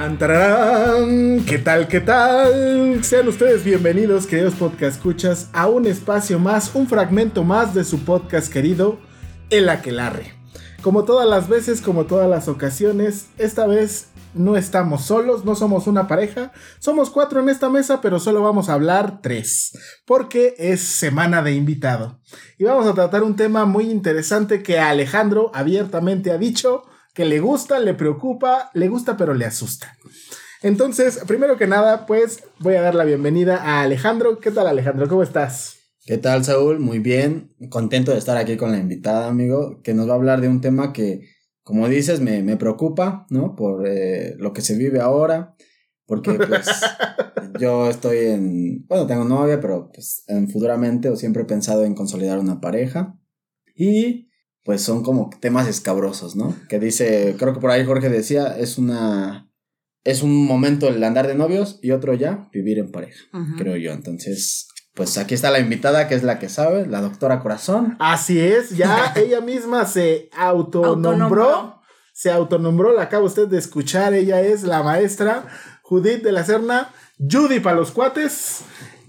Tan, tararán. ¿Qué tal? ¿Qué tal? Sean ustedes bienvenidos, queridos podcast escuchas, a un espacio más, un fragmento más de su podcast querido, El Aquelarre. Como todas las veces, como todas las ocasiones, esta vez no estamos solos, no somos una pareja, somos cuatro en esta mesa, pero solo vamos a hablar tres, porque es semana de invitado. Y vamos a tratar un tema muy interesante que Alejandro abiertamente ha dicho que le gusta, le preocupa, le gusta, pero le asusta. Entonces, primero que nada, pues voy a dar la bienvenida a Alejandro. ¿Qué tal, Alejandro? ¿Cómo estás? ¿Qué tal, Saúl? Muy bien. Contento de estar aquí con la invitada, amigo, que nos va a hablar de un tema que, como dices, me, me preocupa, ¿no? Por eh, lo que se vive ahora. Porque, pues, yo estoy en. Bueno, tengo novia, pero, pues, en futuramente o siempre he pensado en consolidar una pareja. Y pues son como temas escabrosos, ¿no? Que dice, creo que por ahí Jorge decía, es una es un momento el andar de novios y otro ya vivir en pareja, creo yo. Entonces, pues aquí está la invitada que es la que sabe, la doctora Corazón. Así es, ya ella misma se autonombró, Autonombró. se autonombró, la acaba usted de escuchar, ella es la maestra Judith de la Serna, Judy para los cuates.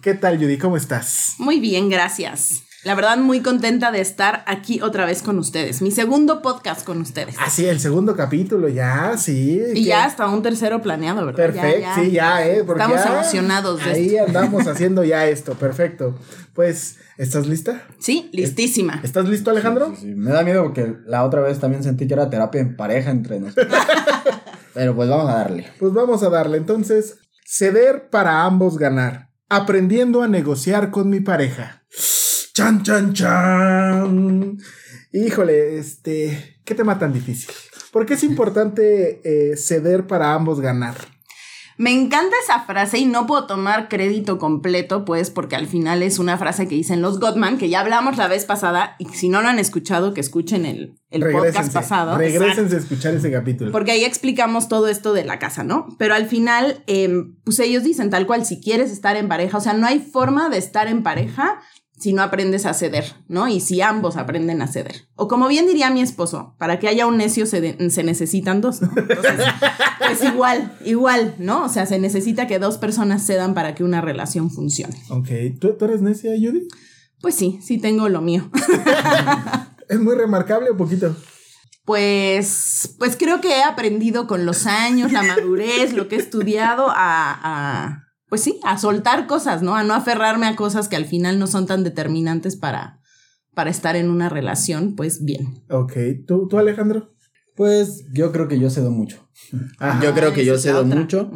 ¿Qué tal, Judy? ¿Cómo estás? Muy bien, gracias. La verdad, muy contenta de estar aquí otra vez con ustedes. Mi segundo podcast con ustedes. Ah, sí, el segundo capítulo, ya, sí. y que- ya hasta un tercero planeado, ¿verdad? Perfecto, ya. sí, ya, eh. porque Estamos ya emocionados de Ahí esto. andamos haciendo ya esto, perfecto. Pues, ¿estás lista? Sí, listísima. ¿Estás listo, Alejandro? Sí, sí, Me da miedo porque la otra vez también sentí que era terapia en pareja entre nosotros. Pero pues vamos a darle. Pues vamos a darle. Entonces, ceder para ambos ganar. Aprendiendo a negociar con mi pareja. Chan, chan, chan. Híjole, este, qué tema tan difícil. ¿Por qué es importante eh, ceder para ambos ganar? Me encanta esa frase y no puedo tomar crédito completo, pues, porque al final es una frase que dicen los Gottman, que ya hablamos la vez pasada, y si no lo han escuchado, que escuchen el, el podcast pasado. Regrésense a escuchar ese capítulo. Porque ahí explicamos todo esto de la casa, ¿no? Pero al final, em, pues ellos dicen tal cual, si quieres estar en pareja, o sea, no hay forma de estar en pareja si no aprendes a ceder, ¿no? Y si ambos aprenden a ceder. O como bien diría mi esposo, para que haya un necio se, de- se necesitan dos, ¿no? Entonces, pues igual, igual, ¿no? O sea, se necesita que dos personas cedan para que una relación funcione. Ok, ¿tú, tú eres necia, Judy? Pues sí, sí tengo lo mío. ¿Es muy remarcable o poquito? Pues, pues creo que he aprendido con los años, la madurez, lo que he estudiado a, a, pues sí, a soltar cosas, ¿no? A no aferrarme a cosas que al final no son tan determinantes para, para estar en una relación, pues bien. Ok, ¿tú, tú Alejandro? Pues yo creo que yo cedo mucho. Ajá. Yo creo que yo cedo otra. mucho.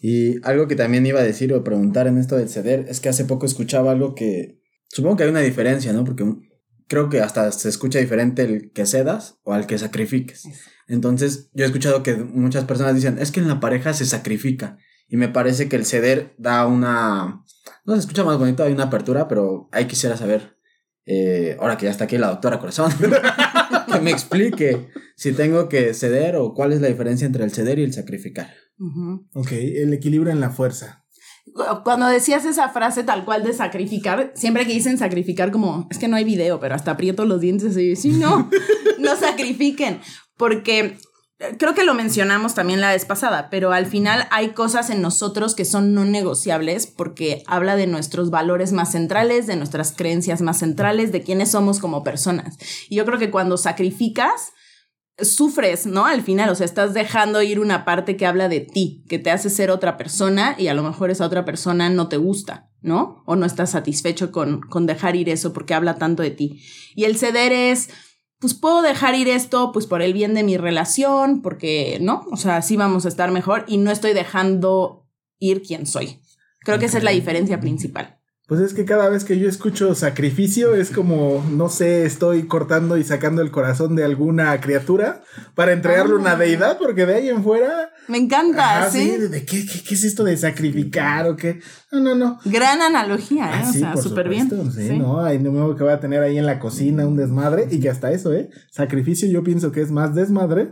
Y algo que también iba a decir o preguntar en esto del ceder es que hace poco escuchaba algo que supongo que hay una diferencia, ¿no? Porque un- creo que hasta se escucha diferente el que cedas o al que sacrifiques. Entonces, yo he escuchado que muchas personas dicen, es que en la pareja se sacrifica. Y me parece que el ceder da una... No se escucha más bonito, hay una apertura, pero ahí quisiera saber, eh, ahora que ya está aquí la doctora Corazón, que me explique si tengo que ceder o cuál es la diferencia entre el ceder y el sacrificar. Ujú. Ok, el equilibrio en la fuerza. Cuando decías esa frase tal cual de sacrificar, siempre que dicen sacrificar, como es que no hay video, pero hasta aprieto los dientes y sí, no, no sacrifiquen, porque creo que lo mencionamos también la vez pasada, pero al final hay cosas en nosotros que son no negociables porque habla de nuestros valores más centrales, de nuestras creencias más centrales, de quiénes somos como personas. Y yo creo que cuando sacrificas, sufres, ¿no? Al final, o sea, estás dejando ir una parte que habla de ti, que te hace ser otra persona y a lo mejor esa otra persona no te gusta, ¿no? O no estás satisfecho con, con dejar ir eso porque habla tanto de ti. Y el ceder es, pues puedo dejar ir esto, pues por el bien de mi relación, porque, ¿no? O sea, así vamos a estar mejor y no estoy dejando ir quien soy. Creo que esa es la diferencia principal. Pues es que cada vez que yo escucho sacrificio es como, no sé, estoy cortando y sacando el corazón de alguna criatura para entregarle Ah. una deidad, porque de ahí en fuera... Me encanta, Ajá, ¿sí? ¿de qué, qué, qué es esto de sacrificar o qué? No, no, no. Gran analogía, ¿eh? Ah, o sí, sea, por súper bien. Sí, Sí. no, hay nuevo que va a tener ahí en la cocina un desmadre y que hasta eso, ¿eh? Sacrificio yo pienso que es más desmadre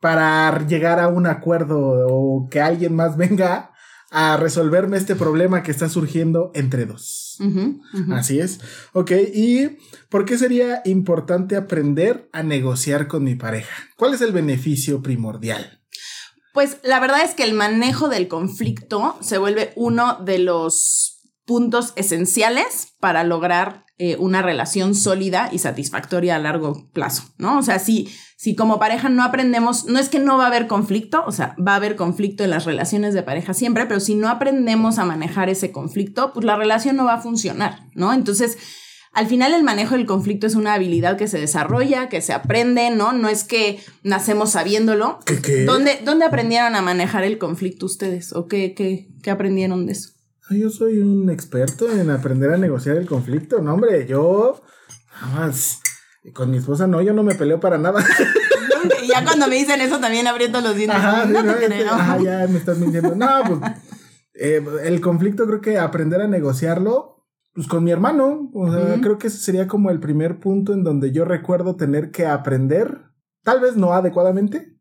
para llegar a un acuerdo o que alguien más venga a resolverme este problema que está surgiendo entre dos. Así es. Ok, ¿y por qué sería importante aprender a negociar con mi pareja? ¿Cuál es el beneficio primordial? Pues la verdad es que el manejo del conflicto se vuelve uno de los puntos esenciales para lograr eh, una relación sólida y satisfactoria a largo plazo, ¿no? O sea, si, si como pareja no aprendemos, no es que no va a haber conflicto, o sea, va a haber conflicto en las relaciones de pareja siempre, pero si no aprendemos a manejar ese conflicto, pues la relación no va a funcionar, ¿no? Entonces, al final el manejo del conflicto es una habilidad que se desarrolla, que se aprende, ¿no? No es que nacemos sabiéndolo. ¿Qué, qué? ¿Dónde, ¿Dónde aprendieron a manejar el conflicto ustedes? ¿O qué, qué, qué aprendieron de eso? Yo soy un experto en aprender a negociar el conflicto. No, hombre, yo. nada más, Con mi esposa no, yo no me peleo para nada. Y ya cuando me dicen eso también aprieto los dientes. Ajá, no sí, te este, creo. ajá, ya me estás mintiendo. No, pues. eh, el conflicto creo que aprender a negociarlo, pues con mi hermano. O sea, creo que ese sería como el primer punto en donde yo recuerdo tener que aprender, tal vez no adecuadamente,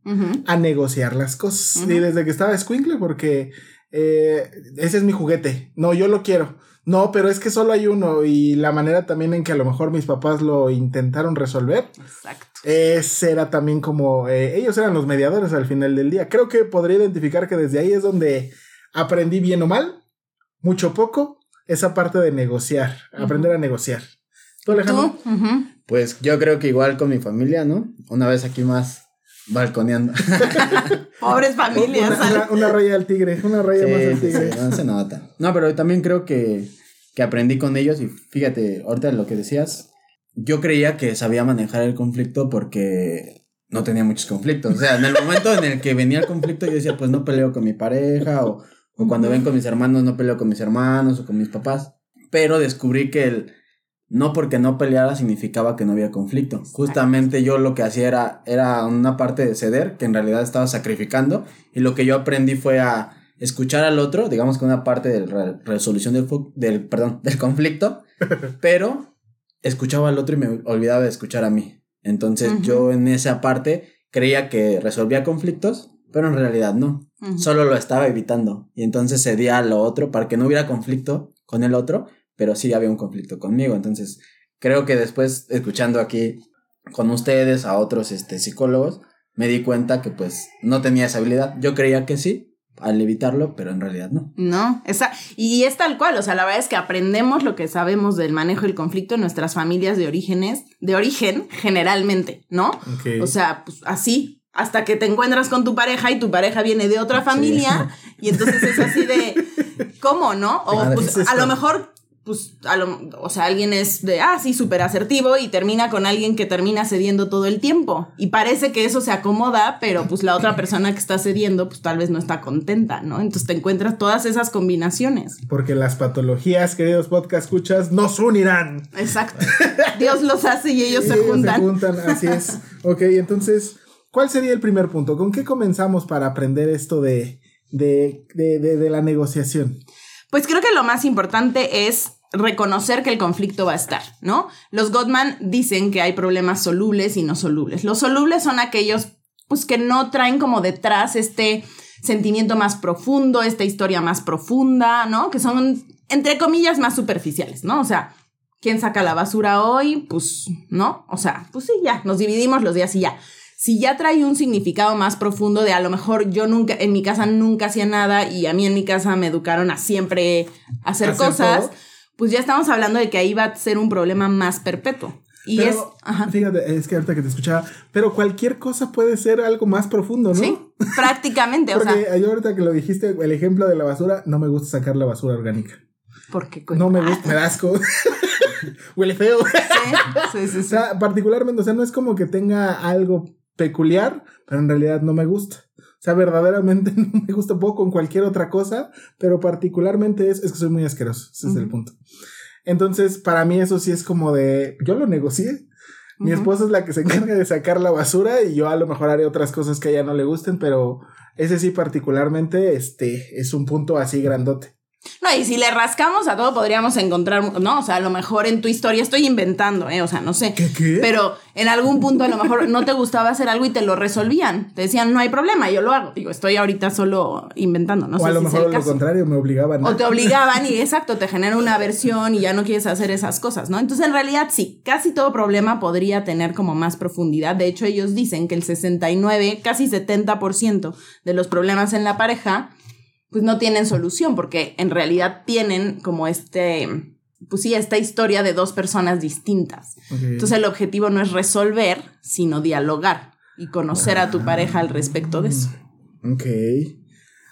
a negociar las cosas. Y desde que estaba escuincle, porque eh, ese es mi juguete. No, yo lo quiero. No, pero es que solo hay uno. Y la manera también en que a lo mejor mis papás lo intentaron resolver. Exacto. Ese era también como eh, ellos eran los mediadores al final del día. Creo que podría identificar que desde ahí es donde aprendí bien o mal, mucho o poco, esa parte de negociar, aprender a negociar. ¿Tú, Alejandro? Pues yo creo que igual con mi familia, ¿no? Una vez aquí más balconeando. Pobres familias. Una, ¿sabes? una- una raya al tigre, una raya más al tigre. sí, no se nota. No, pero también creo que, que aprendí con ellos y fíjate, ahorita lo que decías, yo creía que sabía manejar el conflicto porque no tenía muchos conflictos. O sea, en el momento en el que venía el conflicto yo decía, pues no peleo con mi pareja o, o cuando ven con mis hermanos no peleo con mis hermanos o con mis papás. Pero descubrí que el no porque no peleara significaba que no había conflicto. Justamente yo lo que hacía era, era una parte de ceder, que en realidad estaba sacrificando, y lo que yo aprendí fue a escuchar al otro, digamos que una parte de la resolución del, del, perdón, del conflicto, pero escuchaba al otro y me olvidaba de escuchar a mí. Entonces yo en esa parte creía que resolvía conflictos, pero en realidad no. Solo lo estaba evitando. Y entonces cedía a lo otro para que no hubiera conflicto con el otro, pero sí había un conflicto conmigo. Entonces creo que después, escuchando aquí con ustedes, a otros este, psicólogos, me di cuenta que pues no tenía esa habilidad. Yo creía que sí, al evitarlo, pero en realidad no. No, esa, y es tal cual, o sea, la verdad es que aprendemos lo que sabemos del manejo del conflicto en nuestras familias de orígenes, de origen, generalmente, ¿no? Ok. O sea, pues así, hasta que te encuentras con tu pareja y tu pareja viene de otra familia, y entonces es así de, ¿cómo, no? O pues ¿qué es a lo mejor, pues, a lo, o sea, alguien es de, ah, sí, súper asertivo y termina con alguien que termina cediendo todo el tiempo. Y parece que eso se acomoda, pero pues la otra persona que está cediendo, pues tal vez no está contenta, ¿no? Entonces te encuentras todas esas combinaciones. Porque las patologías, queridos podcast escuchas, nos unirán. Exacto. Dios los hace y ellos Y se juntan. Se juntan, así es. Ok, entonces, ¿cuál sería el primer punto? ¿Con qué comenzamos para aprender esto de, de, de, de la negociación? Pues creo que lo más importante es reconocer que el conflicto va a estar, ¿no? Los Gottman dicen que hay problemas solubles y no solubles. Los solubles son aquellos pues que no traen como detrás este sentimiento más profundo, esta historia más profunda, ¿no? Que son, entre comillas, más superficiales, ¿no? O sea, ¿quién saca la basura hoy? Pues, ¿no? O sea, pues sí, ya, nos dividimos los días y ya. Si ya trae un significado más profundo de a lo mejor yo nunca, en mi casa nunca hacía nada y a mí en mi casa me educaron a siempre hacer, Hacer cosas, todo. Pues ya estamos hablando de que ahí va a ser un problema más perpetuo. Y Pero, es, ajá. fíjate, es que ahorita que te escuchaba, pero cualquier cosa puede ser algo más profundo, ¿no? Sí, prácticamente, o Porque sea, yo ahorita que lo dijiste, el ejemplo de la basura, no me gusta sacar la basura orgánica. porque No me gusta, me da asco. Huele feo. Sí, sí, sí, O sí. sea, particularmente, o sea, no es como que tenga algo peculiar, pero en realidad no me gusta. O sea, verdaderamente no me gusta poco con cualquier otra cosa, pero particularmente es, es que soy muy asqueroso. Ese es el punto. Entonces, para mí eso sí es como de, yo lo negocié. Mi esposa es la que se encarga de sacar la basura y yo a lo mejor haré otras cosas que a ella no le gusten, pero ese sí particularmente, este, es un punto así grandote. No, y si le rascamos a todo podríamos encontrar, no, o sea, a lo mejor en tu historia estoy inventando, ¿eh? O sea, no sé. ¿Qué, qué? Pero en algún punto a lo mejor no te gustaba hacer algo y te lo resolvían. Te decían, no hay problema, yo lo hago. Digo, estoy ahorita solo inventando, no o sé a lo si mejor lo contrario, me obligaban. O te obligaban y exacto, te genera una aversión y ya no quieres hacer esas cosas, ¿no? Entonces, en realidad, sí, casi todo problema podría tener como más profundidad. De hecho, ellos dicen que el 69, casi 70% de los problemas en la pareja, pues no tienen solución, porque en realidad tienen como este, pues sí, esta historia de dos personas distintas. Entonces, el objetivo no es resolver, sino dialogar y conocer a tu pareja al respecto de eso. Ok.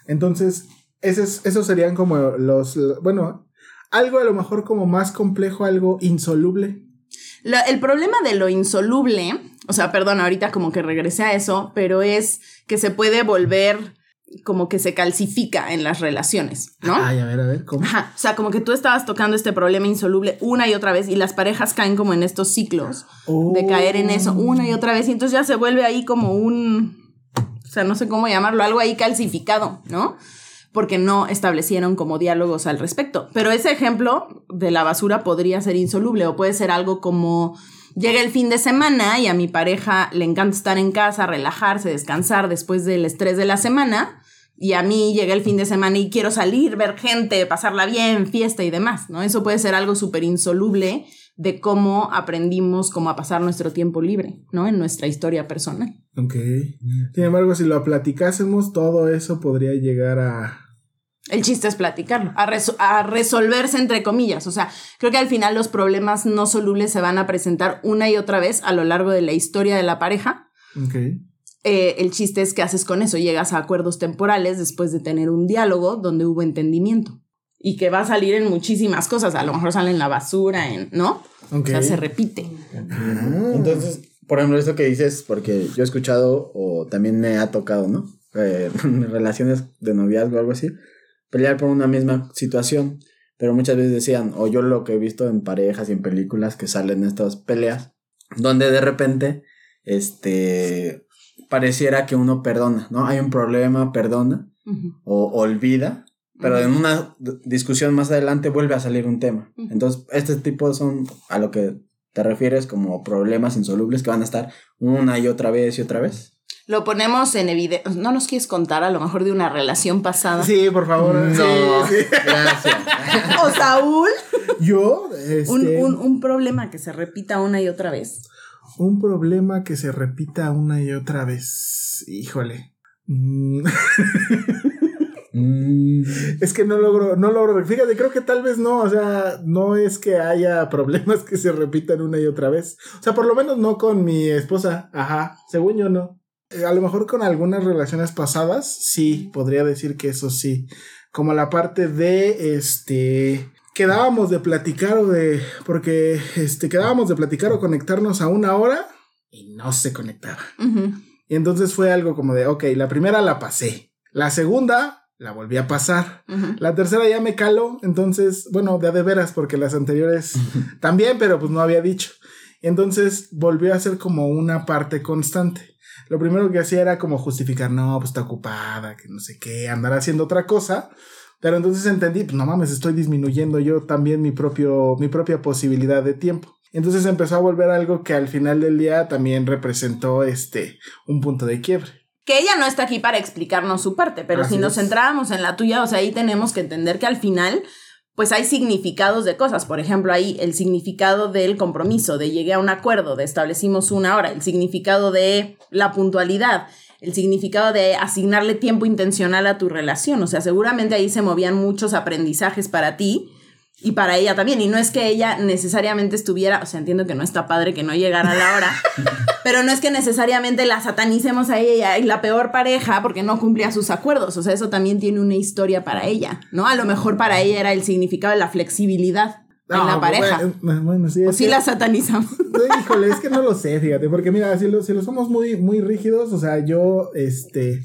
Entonces, esos, esos serían como los, bueno, algo a lo mejor como más complejo, algo insoluble. Lo- el problema de lo insoluble, o sea, perdón, ahorita como que regresé a eso, pero es que se puede volver como que se calcifica en las relaciones, ¿no? Ay, a ver, a ver, ¿cómo? Ajá, o sea, como que tú estabas tocando este problema insoluble una y otra vez y las parejas caen como en estos ciclos de caer en eso una y otra vez y entonces ya se vuelve ahí como un, o sea, no sé cómo llamarlo, algo ahí calcificado, ¿no? Porque no establecieron como diálogos al respecto. Pero ese ejemplo de la basura podría ser insoluble o puede ser algo como llega el fin de semana y a mi pareja le encanta estar en casa, relajarse, descansar después del estrés de la semana. Y a mí llega el fin de semana y quiero salir, ver gente, pasarla bien, fiesta y demás, ¿no? Eso puede ser algo súper insoluble de cómo aprendimos cómo a pasar nuestro tiempo libre, ¿no? En nuestra historia personal. Ok. Sin embargo, si lo platicásemos, todo eso podría llegar a... El chiste es platicarlo, a, reso- a resolverse entre comillas. O sea, creo que al final los problemas no solubles se van a presentar una y otra vez a lo largo de la historia de la pareja. Ok. Eh, el chiste es que haces con eso, llegas a acuerdos temporales después de tener un diálogo donde hubo entendimiento. Y que va a salir en muchísimas cosas. A lo mejor sale en la basura, en, ¿no? O sea, se repite. Ah. Entonces, por ejemplo, esto que dices, porque yo he escuchado o también me ha tocado, ¿no? Eh, relaciones de noviazgo o algo así, pelear por una misma situación. Pero muchas veces decían, o yo lo que he visto en parejas y en películas que salen estas peleas, donde de repente, este, pareciera que uno perdona, ¿no? Hay un problema, perdona, o olvida, pero en una discusión más adelante vuelve a salir un tema. Entonces, este tipo son a lo que te refieres como problemas insolubles que van a estar una y otra vez y otra vez. Lo ponemos en evidencia. ¿No nos quieres contar a lo mejor de una relación pasada? Sí, por favor. Sí, sí. gracias. O Saúl. Yo, este, Un, un, un, un problema que se repita una y otra vez. problema que se repita una y otra vez. Híjole. Mm, Mm, Es que no logro, no logro. Fíjate, creo que tal vez no. O sea, no es que haya problemas que se repitan una y otra vez. O sea, por lo menos no con mi esposa. Ajá. Según yo no. Eh, A lo mejor con algunas relaciones pasadas, sí, podría decir que eso sí. Como la parte de este. Quedábamos de platicar o de. Porque este, quedábamos de platicar o conectarnos a una hora y no se conectaba. Y entonces fue algo como de, ok, la primera la pasé. La segunda la volví a pasar. La tercera ya me caló, entonces, bueno, de a de veras, porque las anteriores también, pero pues no había dicho. Entonces volvió a ser como una parte constante. Lo primero que hacía era como justificar, no, pues está ocupada, que no sé qué, andar haciendo otra cosa. Pero entonces entendí, pues no mames, estoy disminuyendo yo también mi propio, mi propia posibilidad de tiempo. Entonces empezó a volver algo que al final del día también representó este un punto de quiebre. Que ella no está aquí para explicarnos su parte, pero Así si nos centrábamos en la tuya, o sea, ahí tenemos que entender que al final, pues hay significados de cosas. Por ejemplo, ahí el significado del compromiso, de llegué a un acuerdo, de establecimos una hora, el significado de la puntualidad, el significado de asignarle tiempo intencional a tu relación. O sea, seguramente ahí se movían muchos aprendizajes para ti y para ella también. Y no es que ella necesariamente estuviera, o sea, entiendo que no está padre que no llegara a la hora, pero no es que necesariamente la satanicemos a ella y la peor pareja porque no cumplía sus acuerdos. O sea, eso también tiene una historia para ella, ¿no? A lo mejor para ella era el significado de la flexibilidad en la No, pareja. Bueno, bueno, sí. o sí que- la satanizamos. Híjole, es que no lo sé, fíjate, porque mira, si lo, si lo somos muy, muy rígidos, o sea, yo, este,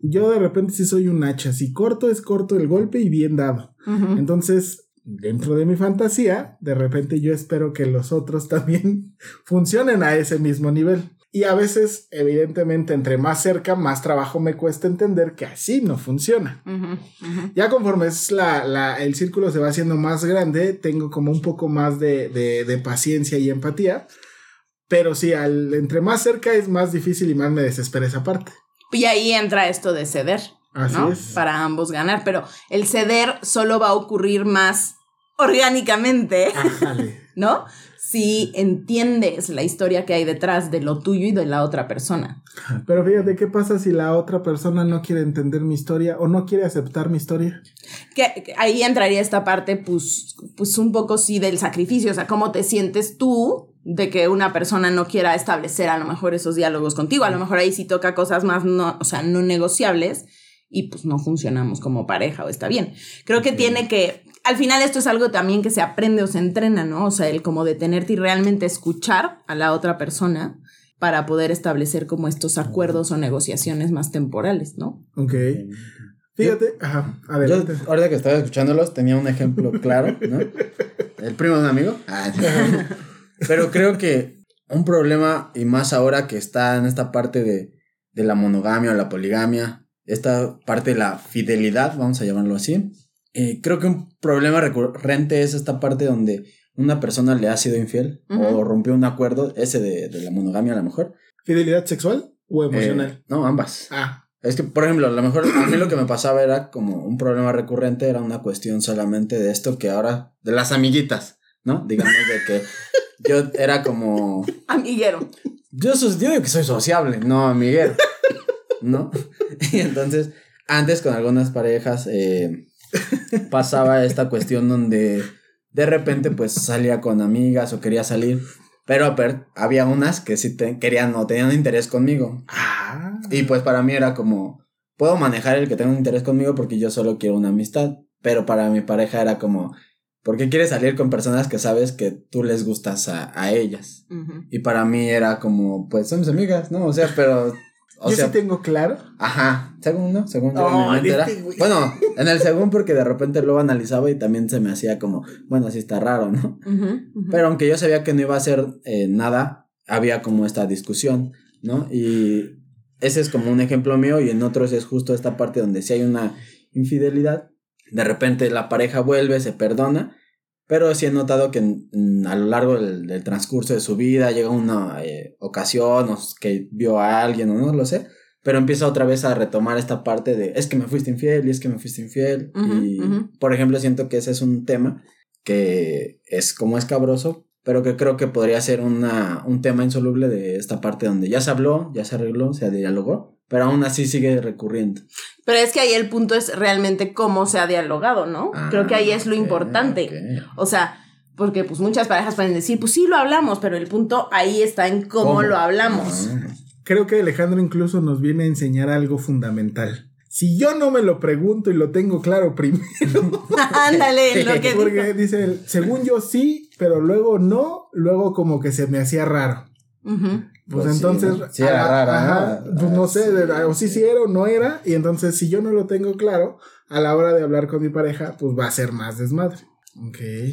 yo de repente sí soy un hacha, si corto es corto el golpe y bien dado. Entonces, dentro de mi fantasía, de repente yo espero que los otros también funcionen a ese mismo nivel. Y a veces, evidentemente, entre más cerca, más trabajo me cuesta entender que así no funciona. Ya conforme es la, la- el círculo se va haciendo más grande, tengo como un poco más de, de- de paciencia y empatía. Pero sí, al, entre más cerca es más difícil y más me desespera esa parte. Y ahí entra esto de ceder, Así ¿no? es. Para ambos ganar, pero el ceder solo va a ocurrir más orgánicamente, Ájale. ¿no? Si entiendes la historia que hay detrás de lo tuyo y de la otra persona. Pero fíjate, ¿qué pasa si la otra persona no quiere entender mi historia o no quiere aceptar mi historia? Que, que ahí entraría esta parte, pues, pues un poco sí del sacrificio, o sea, cómo te sientes tú de que una persona no quiera establecer a lo mejor esos diálogos contigo, a lo mejor ahí sí toca cosas más, no, o sea, no negociables y pues no funcionamos como pareja o está bien. Creo que tiene que, al final esto es algo también que se aprende o se entrena, ¿no? O sea, el como detenerte y realmente escuchar a la otra persona para poder establecer como estos acuerdos o negociaciones más temporales, ¿no? Ok. Fíjate, ajá, Yo, adelante. ahorita que estaba escuchándolos, tenía un ejemplo claro, ¿no? El primo de un amigo. Ah. Pero creo que un problema, y más ahora que está en esta parte de, de la monogamia o la poligamia, esta parte de la fidelidad, vamos a llamarlo así, eh, creo que un problema recurrente es esta parte donde una persona le ha sido infiel o rompió un acuerdo, ese de, de la monogamia a lo mejor. ¿Fidelidad sexual o emocional? Eh, no, ambas. ah, Es que, por ejemplo, a lo mejor a mí lo que me pasaba era como un problema recurrente, era una cuestión solamente de esto que ahora, de las amiguitas, ¿no? Digamos de que yo era como, Amiguero. yo, yo digo que soy sociable, no amiguero, ¿no? Y entonces, antes con algunas parejas eh, pasaba esta cuestión donde de repente pues salía con amigas o quería salir, pero había unas que sí te- querían o tenían interés conmigo. ah. Y pues para mí era como, puedo manejar el que tenga un interés conmigo porque yo solo quiero una amistad. Pero para mi pareja era como, ¿por qué quieres salir con personas que sabes que tú les gustas a, a ellas? Y para mí era como, pues son mis amigas, ¿no? O sea, pero... O Yo sea, sí tengo claro. ajá, según, ¿no? Según Oh, este. Bueno, en el según porque de repente luego analizaba y también se me hacía como, bueno, así está raro, ¿no? Pero aunque yo sabía que no iba a hacer eh, nada, había como esta discusión, ¿no? Y ese es como un ejemplo mío y en otros es justo esta parte donde si hay una infidelidad, de repente la pareja vuelve, se perdona, pero sí he notado que a lo largo del, del transcurso de su vida llega una eh, ocasión o que vio a alguien o no lo sé, pero empieza otra vez a retomar esta parte de es que me fuiste infiel y es que me fuiste infiel. Y, por ejemplo, siento que ese es un tema que es como escabroso, pero que creo que podría ser una, un tema insoluble de esta parte donde ya se habló, ya se arregló, se dialogó, pero aún así sigue recurriendo. Pero es que ahí el punto es realmente cómo se ha dialogado, ¿no? Creo que ahí es lo Ah, ok, importante. O sea, porque pues muchas parejas pueden decir, pues sí lo hablamos, pero el punto ahí está en cómo, ¿Cómo? lo hablamos. Ah, Creo que Alejandro incluso nos viene a enseñar algo fundamental. Si yo no me lo pregunto y lo tengo claro primero, Ándale, lo que porque dijo. dice, él, según yo sí, pero luego no, luego como que se me hacía raro. Ujú. Pues, Pues entonces. Sí era raro, ajá, ¿no? pues no sé, sí. o sí sí era o no era, y entonces si yo no lo tengo claro, a la hora de hablar con mi pareja, pues va a ser más desmadre.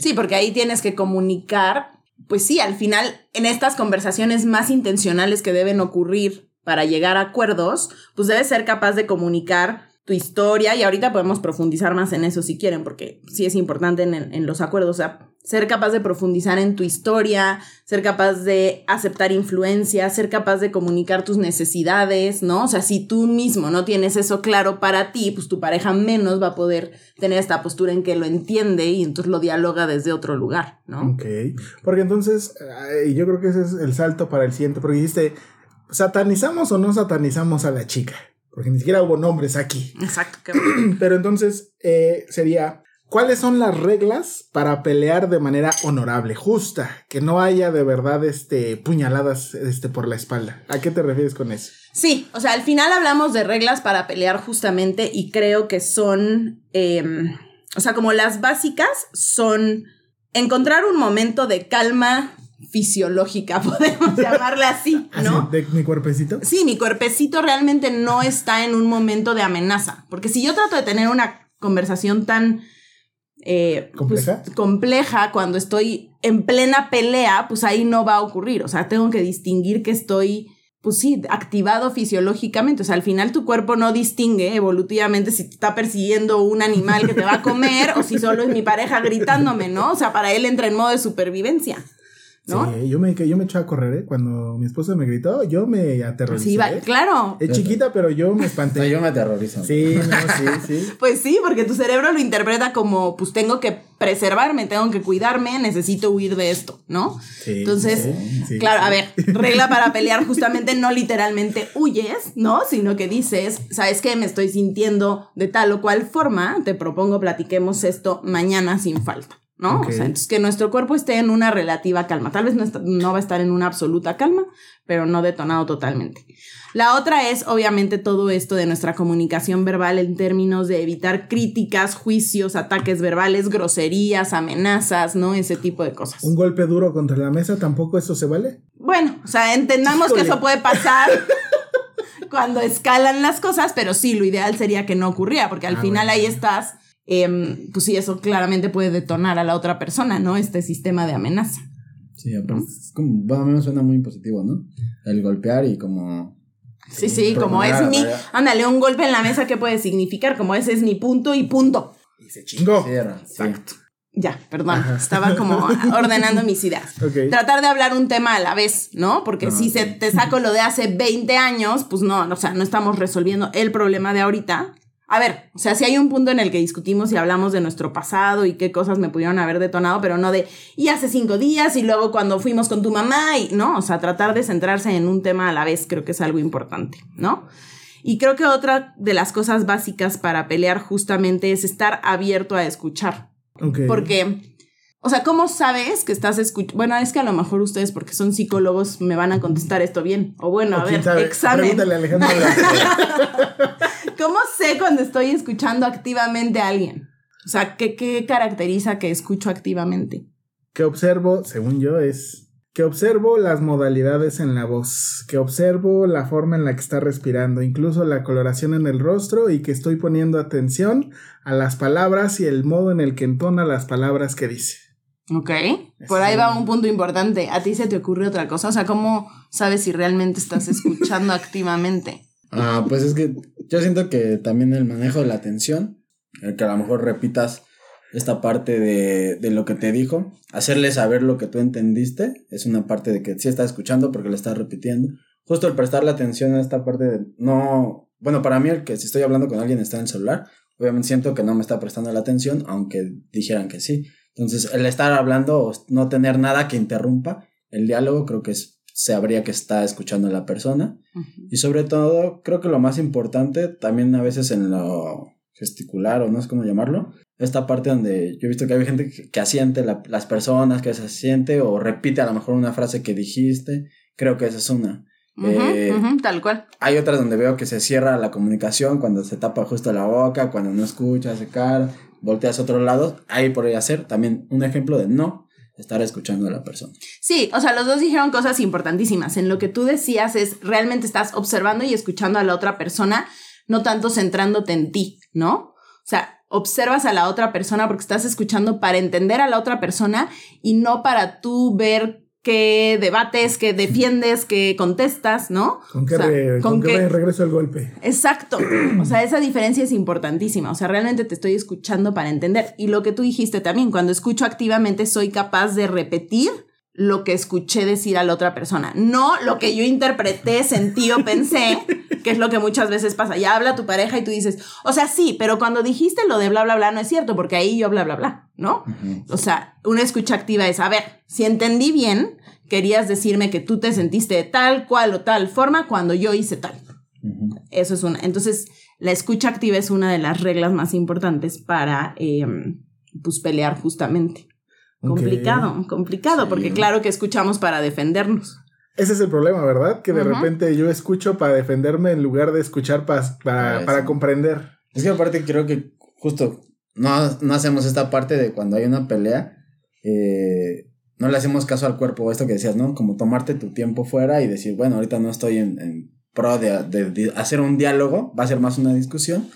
Sí, porque ahí tienes que comunicar, pues sí, al final, en estas conversaciones más intencionales que deben ocurrir para llegar a acuerdos, pues debes ser capaz de comunicar tu historia y ahorita podemos profundizar más en eso si quieren, porque sí es importante en, en, los acuerdos, o sea, ser capaz de profundizar en tu historia, ser capaz de aceptar influencia, ser capaz de comunicar tus necesidades, ¿no? O sea, si tú mismo no tienes eso claro para ti, pues tu pareja menos va a poder tener esta postura en que lo entiende y entonces lo dialoga desde otro lugar, ¿no? Ok, porque entonces yo creo que ese es el salto para el siguiente, porque dijiste, ¿satanizamos o no satanizamos a la chica? Porque ni siquiera hubo nombres aquí. Exacto. Pero entonces eh, sería, ¿cuáles son las reglas para pelear de manera honorable, justa, que no haya de verdad este, puñaladas este, por la espalda? ¿A qué te refieres con eso? Sí, o sea, al final hablamos de reglas para pelear justamente y creo que son, em, o sea, como las básicas son encontrar un momento de calma fisiológica, podemos llamarla así, ¿no? ¿De mi cuerpecito? Sí, mi cuerpecito realmente no está en un momento de amenaza, porque si yo trato de tener una conversación tan eh, pues, ¿Compleja? compleja cuando estoy en plena pelea, pues ahí no va a ocurrir, o sea, tengo que distinguir que estoy pues sí, activado fisiológicamente. O sea, al final tu cuerpo no distingue evolutivamente si te está persiguiendo un animal que te va a comer o si solo es mi pareja gritándome, ¿no? O sea, para él entra en modo de supervivencia. Sí, yo me, yo me eché a correr, ¿eh? Cuando mi esposa me gritó, yo me aterroricé. Sí, ¿eh? claro. Es chiquita, pero yo me espanté. yo me aterrorizo. Sí, no, sí, sí. pues sí, porque tu cerebro lo interpreta como, pues tengo que preservarme, tengo que cuidarme, necesito huir de esto, ¿no? Sí, Entonces, claro, a ver, regla para pelear justamente no literalmente huyes, ¿no? Sino que dices, ¿sabes qué? Me estoy sintiendo de tal o cual forma, te propongo platiquemos esto mañana sin falta. ¿No? O sea, entonces que nuestro cuerpo esté en una relativa calma. Tal vez no, no, va a estar en una absoluta calma, pero no detonado totalmente. La otra es, obviamente, todo esto de nuestra comunicación verbal en términos de evitar críticas, juicios, ataques verbales, groserías, amenazas, ¿no? Ese tipo de cosas. ¿Un golpe duro contra la mesa tampoco eso se vale? Bueno, o sea, entendamos que eso puede pasar. cuando escalan las cosas, pero sí, lo ideal sería que no ocurría, porque al ah, final ahí estás Em, pues sí, eso claramente puede detonar a la otra persona, ¿no? Este sistema de amenaza. Sí, aparte, es como, bueno, a mí me suena muy positivo, ¿no? El golpear y como... Sí, sí, como es mi... Ándale, un golpe en la mesa, ¿qué puede significar? Como ese es mi punto y punto. Y se chingó. Exacto. Ya, perdón, estaba como ordenando mis ideas. Tratar de hablar un tema a la vez, ¿no? Porque si se te saco lo de hace 20 años, pues no, o sea, no estamos resolviendo el problema de ahorita, a ver, o sea, si hay un punto en el que discutimos y hablamos de nuestro pasado y qué cosas me pudieron haber detonado, pero no de, y hace cinco días y luego cuando fuimos con tu mamá y, no, o sea, tratar de centrarse en un tema a la vez creo que es algo importante, ¿no? Y creo que otra de las cosas básicas para pelear justamente es estar abierto a escuchar. Porque, o sea, ¿cómo sabes que estás escuchando? Bueno, es que a lo mejor ustedes, porque son psicólogos, me van a contestar esto bien. O bueno, a ver, examen. ¿Cómo sé cuando estoy escuchando activamente a alguien? O sea, ¿qué, ¿qué caracteriza que escucho activamente? Que observo, según yo, es que observo las modalidades en la voz, que observo la forma en la que está respirando, incluso la coloración en el rostro y que estoy poniendo atención a las palabras y el modo en el que entona las palabras que dice. Ok, por ahí va un punto importante. ¿A ti se te ocurre otra cosa? O sea, ¿cómo sabes si realmente estás escuchando activamente? Ah, pues es que yo siento que también el manejo de la atención, el que a lo mejor repitas esta parte de, de, lo que te dijo, hacerle saber lo que tú entendiste, es una parte de que sí está escuchando porque le estás repitiendo. Justo el prestarle atención a esta parte de no, bueno, para mí el que si estoy hablando con alguien está en el celular, obviamente siento que no me está prestando la atención, aunque dijeran que sí. Entonces, el estar hablando o no tener nada que interrumpa el diálogo creo que es sabría que está escuchando a la persona. Y sobre todo, creo que lo más importante, también a veces en lo gesticular o no sé cómo llamarlo, esta parte donde yo he visto que hay gente que, asiente las personas, que se asiente o repite a lo mejor una frase que dijiste, creo que esa es una. Eh, tal cual. Hay otras donde veo que se cierra la comunicación cuando se tapa justo la boca, cuando no escuchas, se cara, volteas a otro lado. Ahí podría ser también un ejemplo de no estar escuchando a la persona. Sí, o sea, los dos dijeron cosas importantísimas. En lo que tú decías es realmente estás observando y escuchando a la otra persona, no tanto centrándote en ti, ¿no? O sea, observas a la otra persona porque estás escuchando para entender a la otra persona y no para tú ver que debates, que defiendes, que contestas, ¿no? Con qué, O sea, re- con con qué qué- re- regreso el golpe. Exacto. O sea, esa diferencia es importantísima. O sea, realmente te estoy escuchando para entender. Y lo que tú dijiste también, cuando escucho activamente soy capaz de repetir lo que escuché decir a la otra persona. No lo que yo interpreté, sentí o pensé, que es lo que muchas veces pasa. Ya habla tu pareja y tú dices, o sea, sí, pero cuando dijiste lo de bla, bla, bla, no es cierto, porque ahí yo bla, bla, bla, ¿no? O sea, una escucha activa es, a ver, si entendí bien, querías decirme que tú te sentiste de tal, cual o tal forma cuando yo hice tal. Eso es una. Entonces, la escucha activa es una de las reglas más importantes para eh, pues, pelear justamente. Complicado, complicado, Sí. porque claro que escuchamos para defendernos. Ese es el problema, ¿verdad? Que de repente yo escucho para defenderme en lugar de escuchar pa- para, Ah, para comprender. Es que aparte creo que justo no, no hacemos esta parte de cuando hay una pelea, eh, no le hacemos caso al cuerpo, esto que decías, ¿no? Como tomarte tu tiempo fuera y decir, bueno, ahorita no estoy en, en pro de, de- de hacer un diálogo, va a ser más una discusión.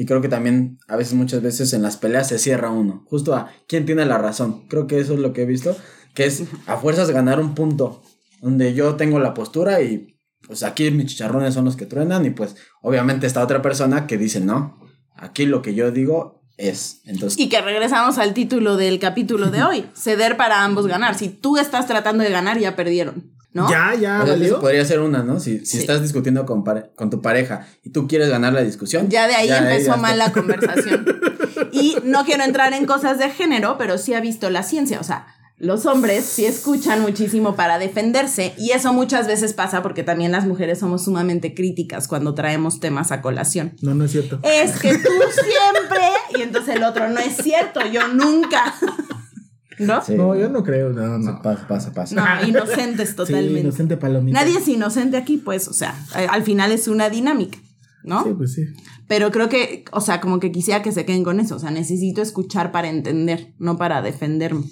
Y creo que también a veces, muchas veces en las peleas se cierra uno, justo a quién tiene la razón. Creo que eso es lo que he visto, que es a fuerzas ganar un punto, donde yo tengo la postura y pues aquí mis chicharrones son los que truenan y pues obviamente está otra persona que dice, no, aquí lo que yo digo es. Entonces, Y que regresamos al título del capítulo de hoy: ceder para ambos ganar. Si tú estás tratando de ganar, ya perdieron, ¿no? Ya, ya, o sea, valió. eso podría ser una, ¿no? Si, si Sí. estás discutiendo con, con tu pareja y tú quieres ganar la discusión. Ya de ahí empezó ya mal está. la conversación. Y no quiero entrar en cosas de género, pero sí ha visto la ciencia. O sea, los hombres sí escuchan muchísimo para defenderse y eso muchas veces pasa porque también las mujeres somos sumamente críticas cuando traemos temas a colación. No, no es cierto. Es que tú siempre y entonces el otro no es cierto, yo nunca. ¿No? Sí. No, yo no creo, no, Se no. Pasa, pasa, pasa. No, inocentes Sí, totalmente. inocente palomita. Nadie es inocente aquí, pues, o sea, a- al final es una dinámica, ¿no? Sí, pues sí. Pero creo que, o sea, como que quisiera que se queden con eso. O sea, necesito escuchar para entender, no para defenderme.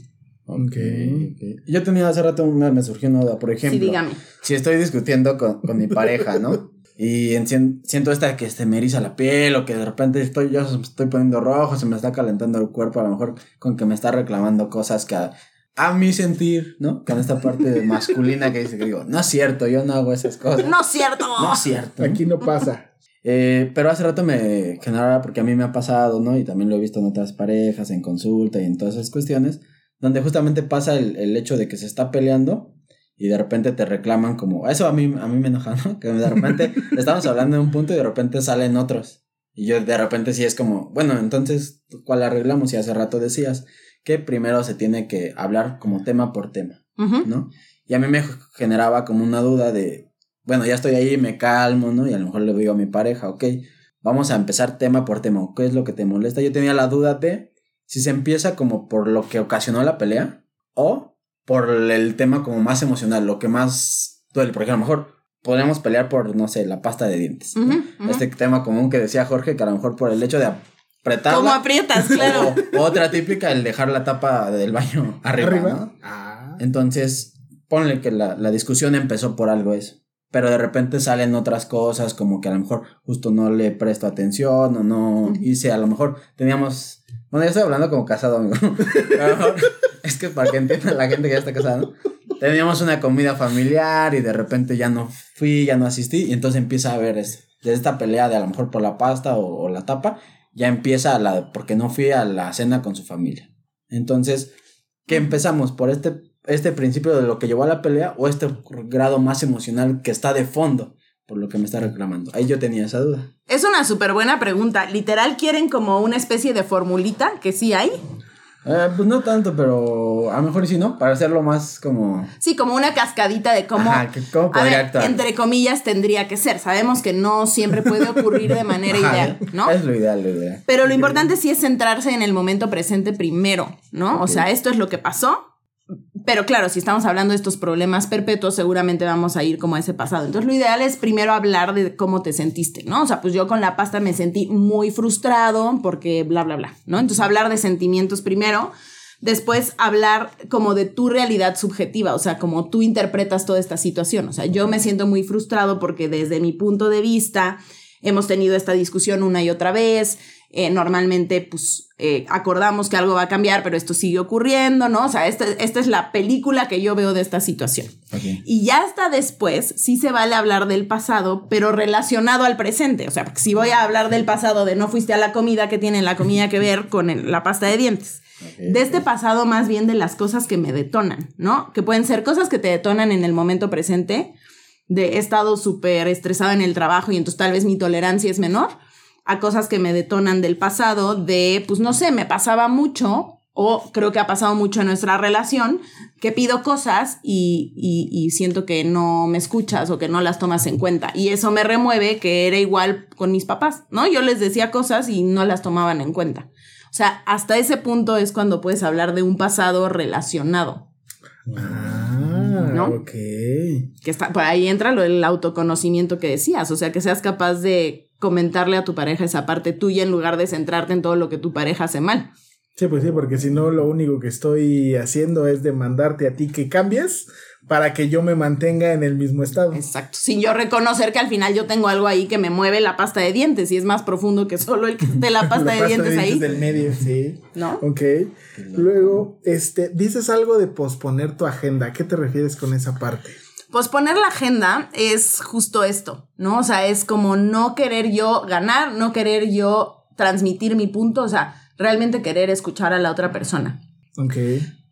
Ok, Ok. ok. Yo tenía hace rato una, me surgió una duda, por ejemplo. Sí, dígame. Si estoy discutiendo con, con mi pareja, ¿no? Y siento esta que se me eriza la piel o que de repente estoy yo se me estoy poniendo rojo, se me está calentando el cuerpo, a lo mejor con que me está reclamando cosas que a, a mi sentir, ¿no? Con esta parte masculina que dice que digo, no es cierto, yo no hago esas cosas. No es cierto. No es cierto. ¿no? Aquí no pasa. Eh, pero hace rato me generaba, porque a mí me ha pasado, ¿no? Y también lo he visto en otras parejas, en consulta y en todas esas cuestiones, donde justamente pasa el, el hecho de que se está peleando y de repente te reclaman como, eso a mí, a mí me enoja, ¿no? Que de repente estamos hablando de un punto y de repente salen otros. Y yo de repente sí es como, bueno, entonces, ¿cuál arreglamos? Y hace rato decías que primero se tiene que hablar como tema por tema. ¿no? Y a mí me generaba como una duda de, bueno, ya estoy ahí, me calmo, ¿no? Y a lo mejor le digo a mi pareja, ok, vamos a empezar tema por tema, ¿qué es lo que te molesta? Yo tenía la duda de si se empieza como por lo que ocasionó la pelea o por el tema como más emocional, lo que más duele, porque a lo mejor podríamos pelear por, no sé, la pasta de dientes. Este tema común que decía Jorge, que a lo mejor por el hecho de apretarla. Como aprietas, claro. o- otra típica, el dejar la tapa del baño arriba, Arriba. ¿no? Ah. Entonces, ponle que la, la discusión empezó por algo eso. Pero de repente salen otras cosas, como que a lo mejor justo no le presto atención o no hice, a lo mejor teníamos... Bueno, yo estoy hablando como casado, amigo. Es que para que entienda la gente que ya está casada, ¿no? Teníamos una comida familiar y de repente ya no fui, ya no asistí. Y entonces empieza a haber es- desde esta pelea de a lo mejor por la pasta o, o la tapa, ya empieza la porque no fui a la cena con su familia. Entonces, ¿qué empezamos? ¿Por este, este principio de lo que llevó a la pelea o este grado más emocional que está de fondo por lo que me está reclamando? Ahí yo tenía esa duda. Es una súper buena pregunta. Literal, quieren como una especie de formulita, que sí hay. Eh, pues no tanto, pero a lo mejor sí, ¿no? Para hacerlo más como... Sí, como una cascadita de cómo. Ajá, cómo a podría ver, actuar. entre comillas, tendría que ser. Sabemos que no siempre puede ocurrir de manera Ajá, ideal, ¿no? Es lo ideal, lo ideal. Pero lo importante sí es centrarse en el momento presente primero, ¿no? O sea, esto es lo que pasó. Pero claro, si estamos hablando de estos problemas perpetuos, seguramente vamos a ir como a ese pasado. Entonces, lo ideal es primero hablar de cómo te sentiste, ¿no? O sea, pues yo con la pasta me sentí muy frustrado porque bla, bla, bla, ¿no? Entonces, hablar de sentimientos primero. Después hablar como de tu realidad subjetiva, o sea, como tú interpretas toda esta situación. O sea, yo me siento muy frustrado porque desde mi punto de vista, hemos tenido esta discusión una y otra vez, eh, normalmente pues eh, acordamos que algo va a cambiar, pero esto sigue ocurriendo, ¿no? O sea, esta, esta es la película que yo veo de esta situación. Y ya hasta después sí se vale hablar del pasado, pero relacionado al presente. O sea, porque si voy a hablar del pasado de no fuiste a la comida, que tiene la comida que ver con el- la pasta de dientes? De este pasado más bien de las cosas que me detonan, ¿no? Que pueden ser cosas que te detonan en el momento presente, de he estado súper estresado en el trabajo y entonces tal vez mi tolerancia es menor, a cosas que me detonan del pasado, de, pues no sé, me pasaba mucho o creo que ha pasado mucho en nuestra relación, que pido cosas y, y- y siento que no me escuchas o que no las tomas en cuenta. Y eso me remueve que era igual con mis papás, ¿no? Yo les decía cosas y no las tomaban en cuenta. O sea, hasta ese punto es cuando puedes hablar de un pasado relacionado. Ah, ¿No? ok. Que está, por ahí entra lo del autoconocimiento que decías. O sea, que seas capaz de comentarle a tu pareja esa parte tuya en lugar de centrarte en todo lo que tu pareja hace mal. Sí, pues sí, porque si no, lo único que estoy haciendo es demandarte a ti que cambies para que yo me mantenga en el mismo estado. Exacto. Sin yo reconocer que al final yo tengo algo ahí que me mueve la pasta de dientes y es más profundo que solo el que de la pasta de dientes ahí. del medio, sí. ¿No? Ok. Luego, este, dices algo de posponer tu agenda. ¿A qué te refieres con esa parte? Posponer la agenda es justo esto, ¿no? O sea, es como no querer yo ganar, no querer yo transmitir mi punto, o sea, realmente querer escuchar a la otra persona. Ok.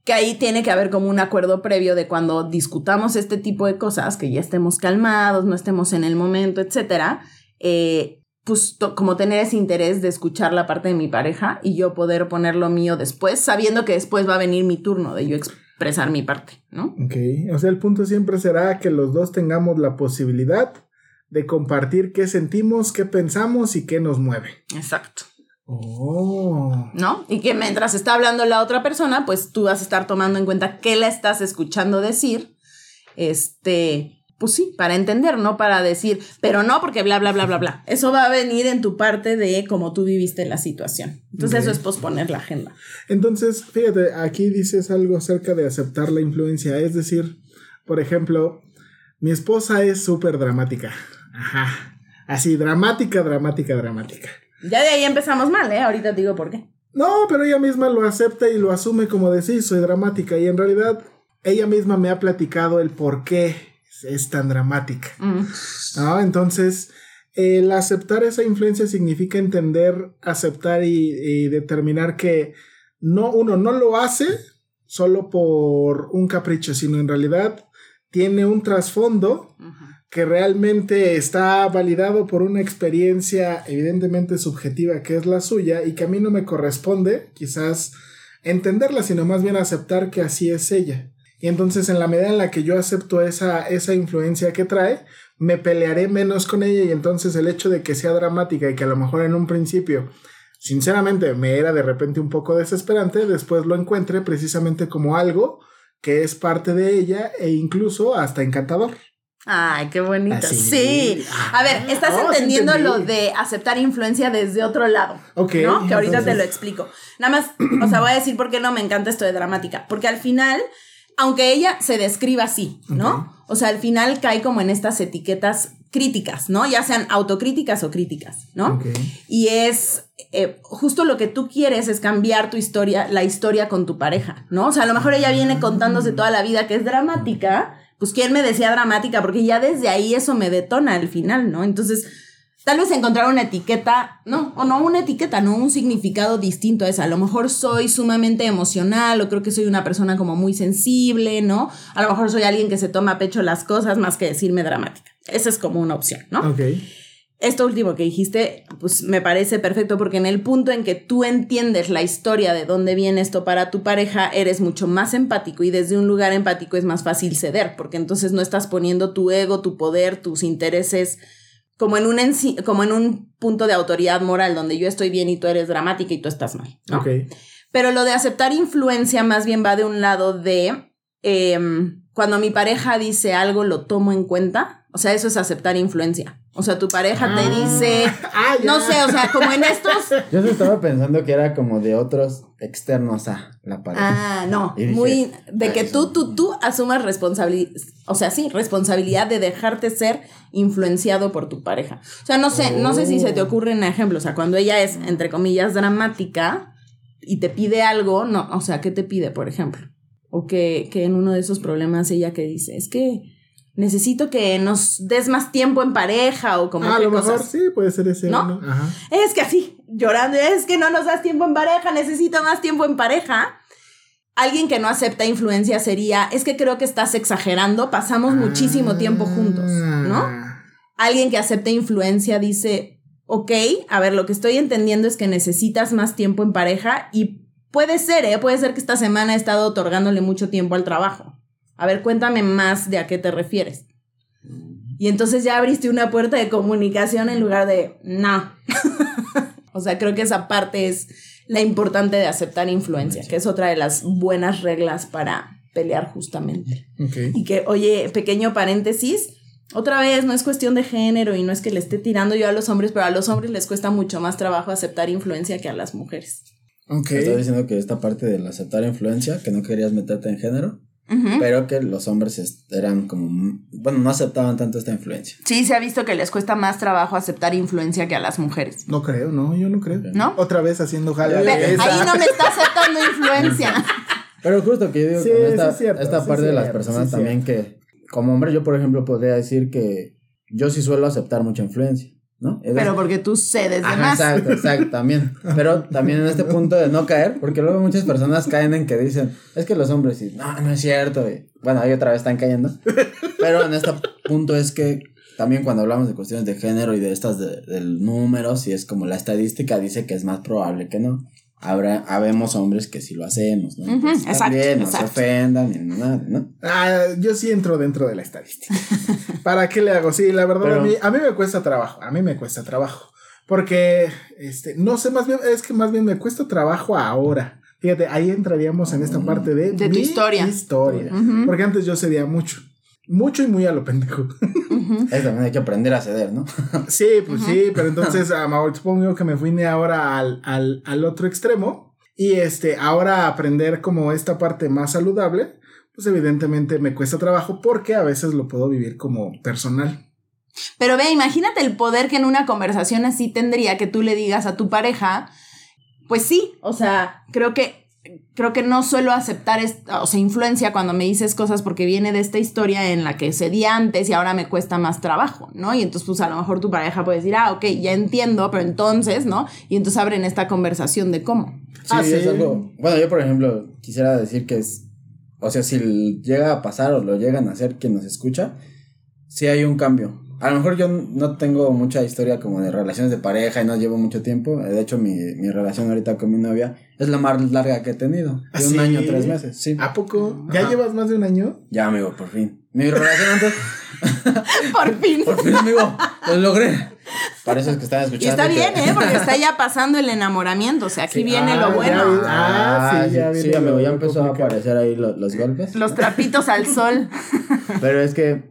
Que ahí tiene que haber como un acuerdo previo de cuando discutamos este tipo de cosas, que ya estemos calmados, no estemos en el momento, etcétera, eh, pues to- como tener ese interés de escuchar la parte de mi pareja y yo poder poner lo mío después, sabiendo que después va a venir mi turno de yo expresar mi parte, ¿no? Ok. O sea, el punto siempre será que los dos tengamos la posibilidad de compartir qué sentimos, qué pensamos y qué nos mueve. Exacto. Oh. ¿no? Y que mientras está hablando la otra persona, pues tú vas a estar tomando en cuenta qué la estás escuchando decir. Este, pues sí, para entender, no para decir, pero no porque bla, bla, bla, bla, bla. Eso va a venir en tu parte de cómo tú viviste la situación. Entonces eso es posponer la agenda. Entonces, fíjate, aquí dices algo acerca de aceptar la influencia. Es decir, por ejemplo, mi esposa es súper dramática. Ajá. Así, dramática, dramática, dramática. Ya de ahí empezamos mal, ¿eh? Ahorita te digo por qué. No, pero ella misma lo acepta y lo asume como de sí, soy dramática. Y en realidad, ella misma me ha platicado el por qué es tan dramática. Mm, ¿no? Entonces, el aceptar esa influencia significa entender, aceptar y, y determinar que no, uno no lo hace solo por un capricho, sino en realidad tiene un trasfondo que realmente está validado por una experiencia evidentemente subjetiva que es la suya y que a mí no me corresponde quizás entenderla, sino más bien aceptar que así es ella. Y entonces en la medida en la que yo acepto esa, esa influencia que trae, me pelearé menos con ella y entonces el hecho de que sea dramática y que a lo mejor en un principio, sinceramente, me era de repente un poco desesperante, después lo encuentre precisamente como algo que es parte de ella e incluso hasta encantador. Ay, qué bonito. Así. Sí. A ver, estás Ah, sí entendiendo entendí. lo de aceptar influencia desde otro lado. Ok, ¿No? Que ahorita te entonces- lo explico. Nada más, o sea, voy a decir por qué no me encanta esto de dramática. Porque al final, aunque ella se describa así, ¿no? O sea, al final cae como en estas etiquetas críticas, ¿no? Ya sean autocríticas o críticas, ¿no? Y es eh, justo lo que tú quieres es cambiar tu historia, la historia con tu pareja, ¿no? O sea, a lo mejor ella viene contándose toda la vida que es dramática, pues quién me decía dramática, porque ya desde ahí eso me detona al final, ¿no? Entonces, tal vez encontrar una etiqueta, no, o no una etiqueta, no un significado distinto a esa. A lo mejor soy sumamente emocional, o creo que soy una persona como muy sensible, ¿no? A lo mejor soy alguien que se toma a pecho las cosas más que decirme dramática. Esa es como una opción, ¿no? Ok. Esto último que dijiste, pues me parece perfecto porque en el punto en que tú entiendes la historia de dónde viene esto para tu pareja, eres mucho más empático y desde un lugar empático es más fácil ceder, porque entonces no estás poniendo tu ego, tu poder, tus intereses como en un, como en un punto de autoridad moral donde yo estoy bien y tú eres dramática y tú estás mal. ¿no? Ok. Pero lo de aceptar influencia más bien va de un lado de em, cuando mi pareja dice algo, lo tomo en cuenta. O sea, eso es aceptar influencia. O sea, tu pareja te dice, Ah, no sé, o sea, como en estos. Yo estaba pensando que era como de otros externos a la pareja. Ah, no, dije, muy de ah, que eso tú, tú, tú asumas responsabilidad, o sea, sí, responsabilidad de dejarte ser influenciado por tu pareja. O sea, no sé, no sé si se te ocurre un ejemplo, o sea, cuando ella es, entre comillas, dramática y te pide algo, no, o sea, ¿qué te pide, por ejemplo? O que, que en uno de esos problemas ella que dice, es que necesito que nos des más tiempo en pareja o como Ah, a lo mejor sí, puede ser ese. ¿No? Ajá. Es que así, llorando, es que no nos das tiempo en pareja, necesito más tiempo en pareja. Alguien que no acepta influencia sería, es que creo que estás exagerando, pasamos muchísimo tiempo juntos, ¿no? Ah. Alguien que acepta influencia dice, ok, a ver, lo que estoy entendiendo es que necesitas más tiempo en pareja y puede ser, ¿eh? Puede ser que esta semana he estado otorgándole mucho tiempo al trabajo. A ver, cuéntame más de a qué te refieres. Y entonces ya abriste una puerta de comunicación en lugar de, no. o sea, creo que esa parte es la importante de aceptar influencia, que es otra de las buenas reglas para pelear justamente. Ok. Y que, oye, pequeño paréntesis, otra vez no es cuestión de género y no es que le esté tirando yo a los hombres, pero a los hombres les cuesta mucho más trabajo aceptar influencia que a las mujeres. Ok. Estaba diciendo que esta parte del aceptar influencia, que no querías meterte en género, Pero que los hombres eran como, bueno, no aceptaban tanto esta influencia. Sí, se ha visto que les cuesta más trabajo aceptar influencia que a las mujeres. No creo, no, yo no creo. ¿No? Otra vez haciendo jala. Ahí no me está aceptando influencia. Pero justo que yo digo Sí, con sí esta, es cierto, esta sí parte de las personas también que, como hombre, yo por ejemplo podría decir que yo sí suelo aceptar mucha influencia, ¿no? Es Pero porque tú cedes de Ajá, más. exacto, exacto, también. Pero también en este punto de no caer, porque luego muchas personas caen en que dicen, es que los hombres, sí, no, no es cierto. y bueno, ahí otra vez están cayendo. Pero en este punto es que también cuando hablamos de cuestiones de género y de estas de, del número, si es como la estadística dice que es más probable que no. Habrá, habemos hombres que sí lo hacemos, ¿no? Entonces, exacto, también, no exacto. se ofendan ni nada, ¿no? Ah, yo sí entro dentro de la estadística. ¿Para qué le hago? Sí, la verdad, Pero- a, mí, a mí me cuesta trabajo. A mí me cuesta trabajo. Porque, este, no sé, más bien, es que más bien me cuesta trabajo ahora. Fíjate, ahí entraríamos en esta parte de, De tu historia. historia. Porque antes yo cedía mucho. Mucho y muy a lo pendejo. ujú. Es también hay que aprender a ceder, ¿no? Sí, pues sí, pero entonces ah, ahora supongo que me fui ahora al, al, al otro extremo y este, ahora aprender como esta parte más saludable, pues evidentemente me cuesta trabajo porque a veces lo puedo vivir como personal. Pero ve, imagínate el poder que en una conversación así tendría que tú le digas a tu pareja, pues sí, o sea, creo que creo que no suelo aceptar esta, o sea, influencia cuando me dices cosas porque viene de esta historia en la que cedí antes y ahora me cuesta más trabajo, ¿no? Y entonces pues a lo mejor tu pareja puede decir, "Ah, ok, ya entiendo, pero entonces, ¿no?" Y entonces abren esta conversación de cómo. Sí, Ah, sí. es algo. Bueno, yo por ejemplo quisiera decir que es. O sea, si llega a pasar o lo llegan a hacer quien nos escucha, sí hay un cambio. A lo mejor yo no tengo mucha historia como de relaciones de pareja y no llevo mucho tiempo. De hecho, mi, mi relación ahorita con mi novia es la más larga que he tenido. ¿Ah, De un año, tres meses. Sí. ¿A poco? ¿Ya Ajá. llevas más de un año? Ya, amigo, por fin. Mi relación antes. Por fin. Por fin, amigo. Lo logré. Parece que están Y escuchando. está que- bien, ¿eh? Porque está ya pasando el enamoramiento, o sea, aquí Sí. viene Ah, lo bueno. vi. Ah, sí, ya sí, amigo, ya empezó a aparecer ahí lo- los golpes. Los trapitos al sol. Pero es que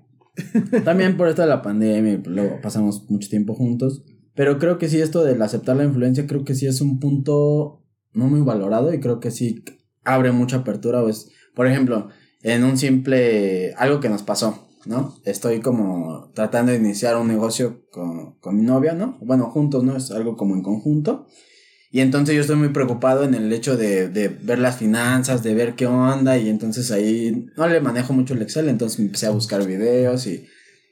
también por esto de la pandemia, luego pasamos mucho tiempo juntos. Pero creo que sí, esto del aceptar la influencia, creo que sí es un punto no muy valorado y creo que sí abre mucha apertura. Pues, por ejemplo, en un simple. algo que nos pasó, ¿no? Estoy como tratando de iniciar un negocio con, con mi novia, ¿no? Bueno, juntos, ¿no? Es algo como en conjunto. Y entonces yo estoy muy preocupado en el hecho de, de ver las finanzas, de ver qué onda. Y entonces ahí no le manejo mucho el Excel. Entonces me empecé a buscar videos y,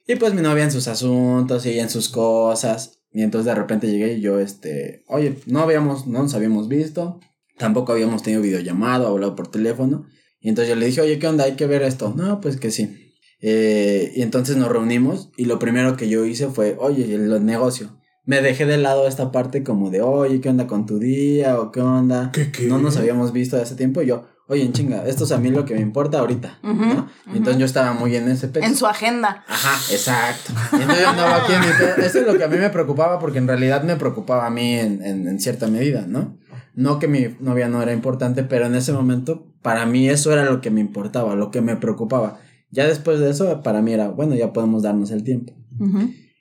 y pues mi novia en sus asuntos y ella en sus cosas. Y entonces de repente llegué y yo, este, oye, no habíamos, no nos habíamos visto. Tampoco habíamos tenido videollamado, hablado por teléfono. Y entonces yo le dije, oye, ¿qué onda? Hay que ver esto. No, pues que sí. Eh, y entonces nos reunimos y lo primero que yo hice fue, oye, el negocio. Me dejé de lado esta parte como de, oye, ¿qué onda con tu día? ¿O qué onda? ¿Qué, qué? No nos habíamos visto de hace tiempo y yo, oye, en chinga, esto es a mí lo que me importa ahorita, ¿no? Y entonces yo estaba muy en ese pecho. En su agenda. Ajá, exacto. Y entonces yo andaba aquí en mi pedo. Eso es lo que a mí me preocupaba porque en realidad me preocupaba a mí en, en, en cierta medida, ¿no? No que mi novia no era importante, pero en ese momento para mí eso era lo que me importaba, lo que me preocupaba. Ya después de eso, para mí era, bueno, ya podemos darnos el tiempo.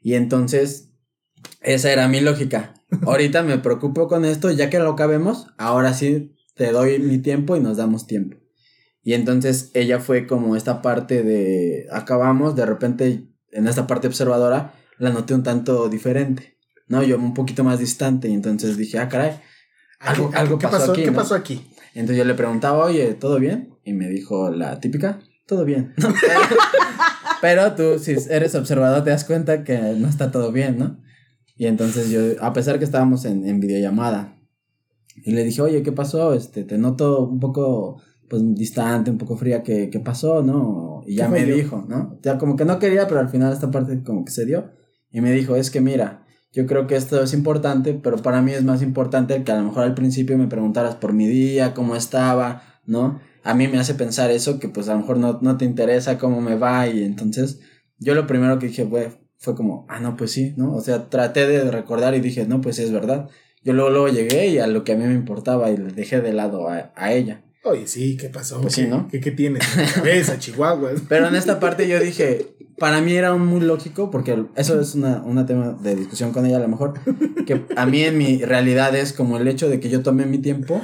Y entonces, esa era mi lógica. Ahorita me preocupo con esto, ya que lo acabemos, ahora sí te doy mi tiempo y nos damos tiempo. Y entonces ella fue como esta parte de acabamos, de repente en esta parte observadora la noté un tanto diferente, ¿no? Yo un poquito más distante y entonces dije, ah, caray, algo, algo ¿Qué pasó, pasó? aquí. ¿Qué ¿no? pasó aquí? Entonces yo le preguntaba, oye, ¿todo bien? Y me dijo la típica, todo bien. Pero tú, si eres observador, te das cuenta que no está todo bien, ¿no? Y entonces yo, a pesar que estábamos en, en videollamada, y le dije, oye, ¿qué pasó? Este, te noto un poco, pues, distante, un poco fría, ¿qué, qué pasó, no? Y ya ¿Qué me dijo, ¿no? Ya como que no quería, pero al final esta parte como que se dio. Y me dijo, es que mira, yo creo que esto es importante, pero para mí es más importante el que a lo mejor al principio me preguntaras por mi día, cómo estaba, ¿no? A mí me hace pensar eso, que pues a lo mejor no, no te interesa cómo me va y entonces yo lo primero que dije fue, fue como, ah, no, pues sí, ¿no? O sea, traté de recordar y dije, no, pues sí, es verdad. Yo luego, luego llegué y a lo que a mí me importaba y le dejé de lado a, a ella. Oye, sí, ¿qué pasó? Pues sí, ¿Qué- ¿no? ¿Qué, qué tienes en la cabeza, Chihuahuas? Pero en esta parte yo dije, para mí era un muy lógico, porque eso es una, una tema de discusión con ella a lo mejor, que a mí en mi realidad es como el hecho de que yo tome mi tiempo,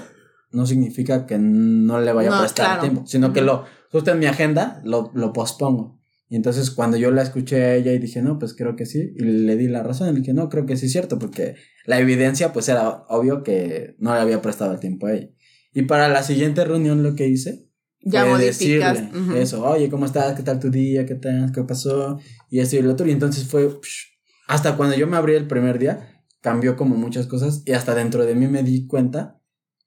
no significa que no le vaya No, a prestar claro. tiempo, sino que lo, justo en mi agenda, lo, lo pospongo. Y entonces cuando yo la escuché a ella y dije, no, pues creo que sí, y le di la razón, y dije, no, creo que sí es cierto, porque la evidencia pues era obvio que no le había prestado el tiempo a ella. Y para la siguiente reunión lo que hice Ya fue modificas. decirle ujú. eso, oye, ¿cómo estás? ¿Qué tal tu día? ¿Qué tal? ¿Qué pasó? Y esto y lo otro. Y entonces fue, psh, hasta cuando yo me abrí el primer día, cambió como muchas cosas y hasta dentro de mí me di cuenta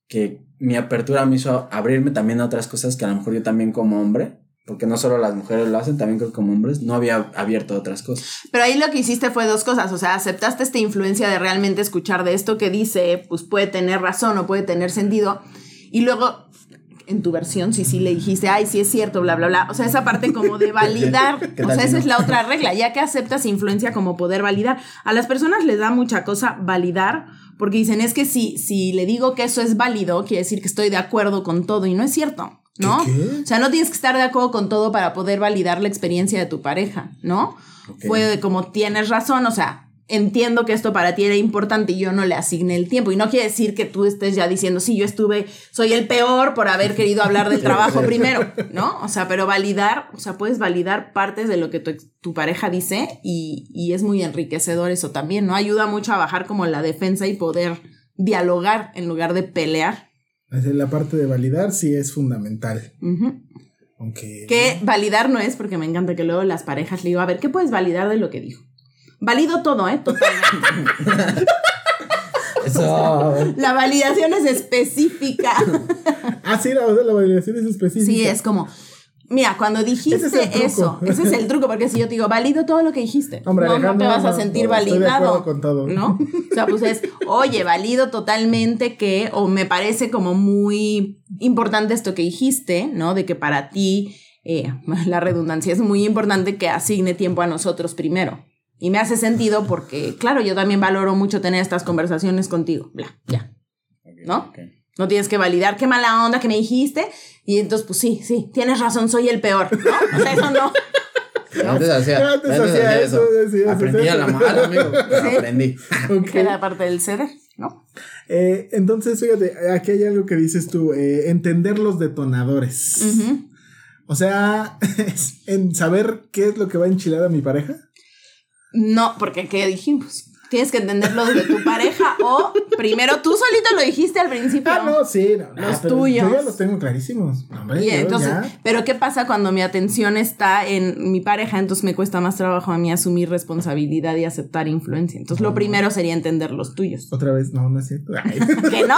que mi apertura me hizo abrirme también a otras cosas que a lo mejor yo también como hombre, porque no solo las mujeres lo hacen, también creo que como hombres, no había abierto otras cosas. Pero ahí lo que hiciste fue dos cosas, o sea, aceptaste esta influencia de realmente escuchar de esto que dice, pues puede tener razón o puede tener sentido, y luego en tu versión, si sí le dijiste, ay, sí es cierto, bla, bla, bla, o sea, esa parte como de validar, ¿Qué o sea, esa es la otra regla, ya que aceptas influencia como poder validar, a las personas les da mucha cosa validar, porque dicen, es que si, si le digo que eso es válido, quiere decir que estoy de acuerdo con todo, y no es cierto. ¿No? ¿Qué, qué? O sea, no tienes que estar de acuerdo con todo para poder validar la experiencia de tu pareja, ¿no? Ok. Fue de como tienes razón, o sea, entiendo que esto para ti era importante y yo no le asigné el tiempo. Y no quiere decir que tú estés ya diciendo, sí, yo estuve, soy el peor por haber querido hablar del trabajo primero, ¿no? O sea, pero validar, o sea, puedes validar partes de lo que tu, tu pareja dice y, y es muy enriquecedor eso también, ¿no? Ayuda mucho a bajar como la defensa y poder dialogar en lugar de pelear. La parte de validar sí es fundamental. Aunque. Que validar no es porque me encanta que luego las parejas le digo, a ver, ¿qué puedes validar de lo que dijo? Valido todo, ¿eh? Totalmente. Eso. La validación es específica. Ah, sí, la, la validación es específica. Sí, es como, mira, cuando dijiste Ese es eso, ese es el truco, porque si yo te digo, valido todo lo que dijiste, Hombre, no, no te vas a sentir no, validado. con todo. ¿No? O sea, pues es, oye, valido totalmente que, o me parece como muy importante esto que dijiste, ¿no? De que para ti, eh, la redundancia es muy importante que asigne tiempo a nosotros primero. Y me hace sentido porque, claro, yo también valoro mucho tener estas conversaciones contigo. Bla, ya. ¿No? Ok. No tienes que validar qué mala onda que me dijiste. Y entonces, pues sí, sí, tienes razón, soy el peor, ¿no? O sea, eso no. Antes hacía, Antes hacía eso, decía, Aprendí a la mala, amigo. pero Aprendí. Ok. Era parte del ceder, ¿no? Eh, entonces, fíjate, aquí hay algo que dices tú, eh, entender los detonadores. O sea, es en saber qué es lo que va a enchilar a mi pareja. No, porque ¿qué dijimos? Tienes que entenderlo de tu pareja o primero tú solito lo dijiste al principio. Ah, no, sí, no, no, Los tuyos. Yo ya los tengo clarísimos. Hombre, Y entonces, ya. pero ¿qué pasa cuando mi atención está en mi pareja? Entonces me cuesta más trabajo a mí asumir responsabilidad y aceptar influencia. Entonces lo primero sería entender los tuyos. Otra vez, no, no es cierto. Ay. ¿Que no?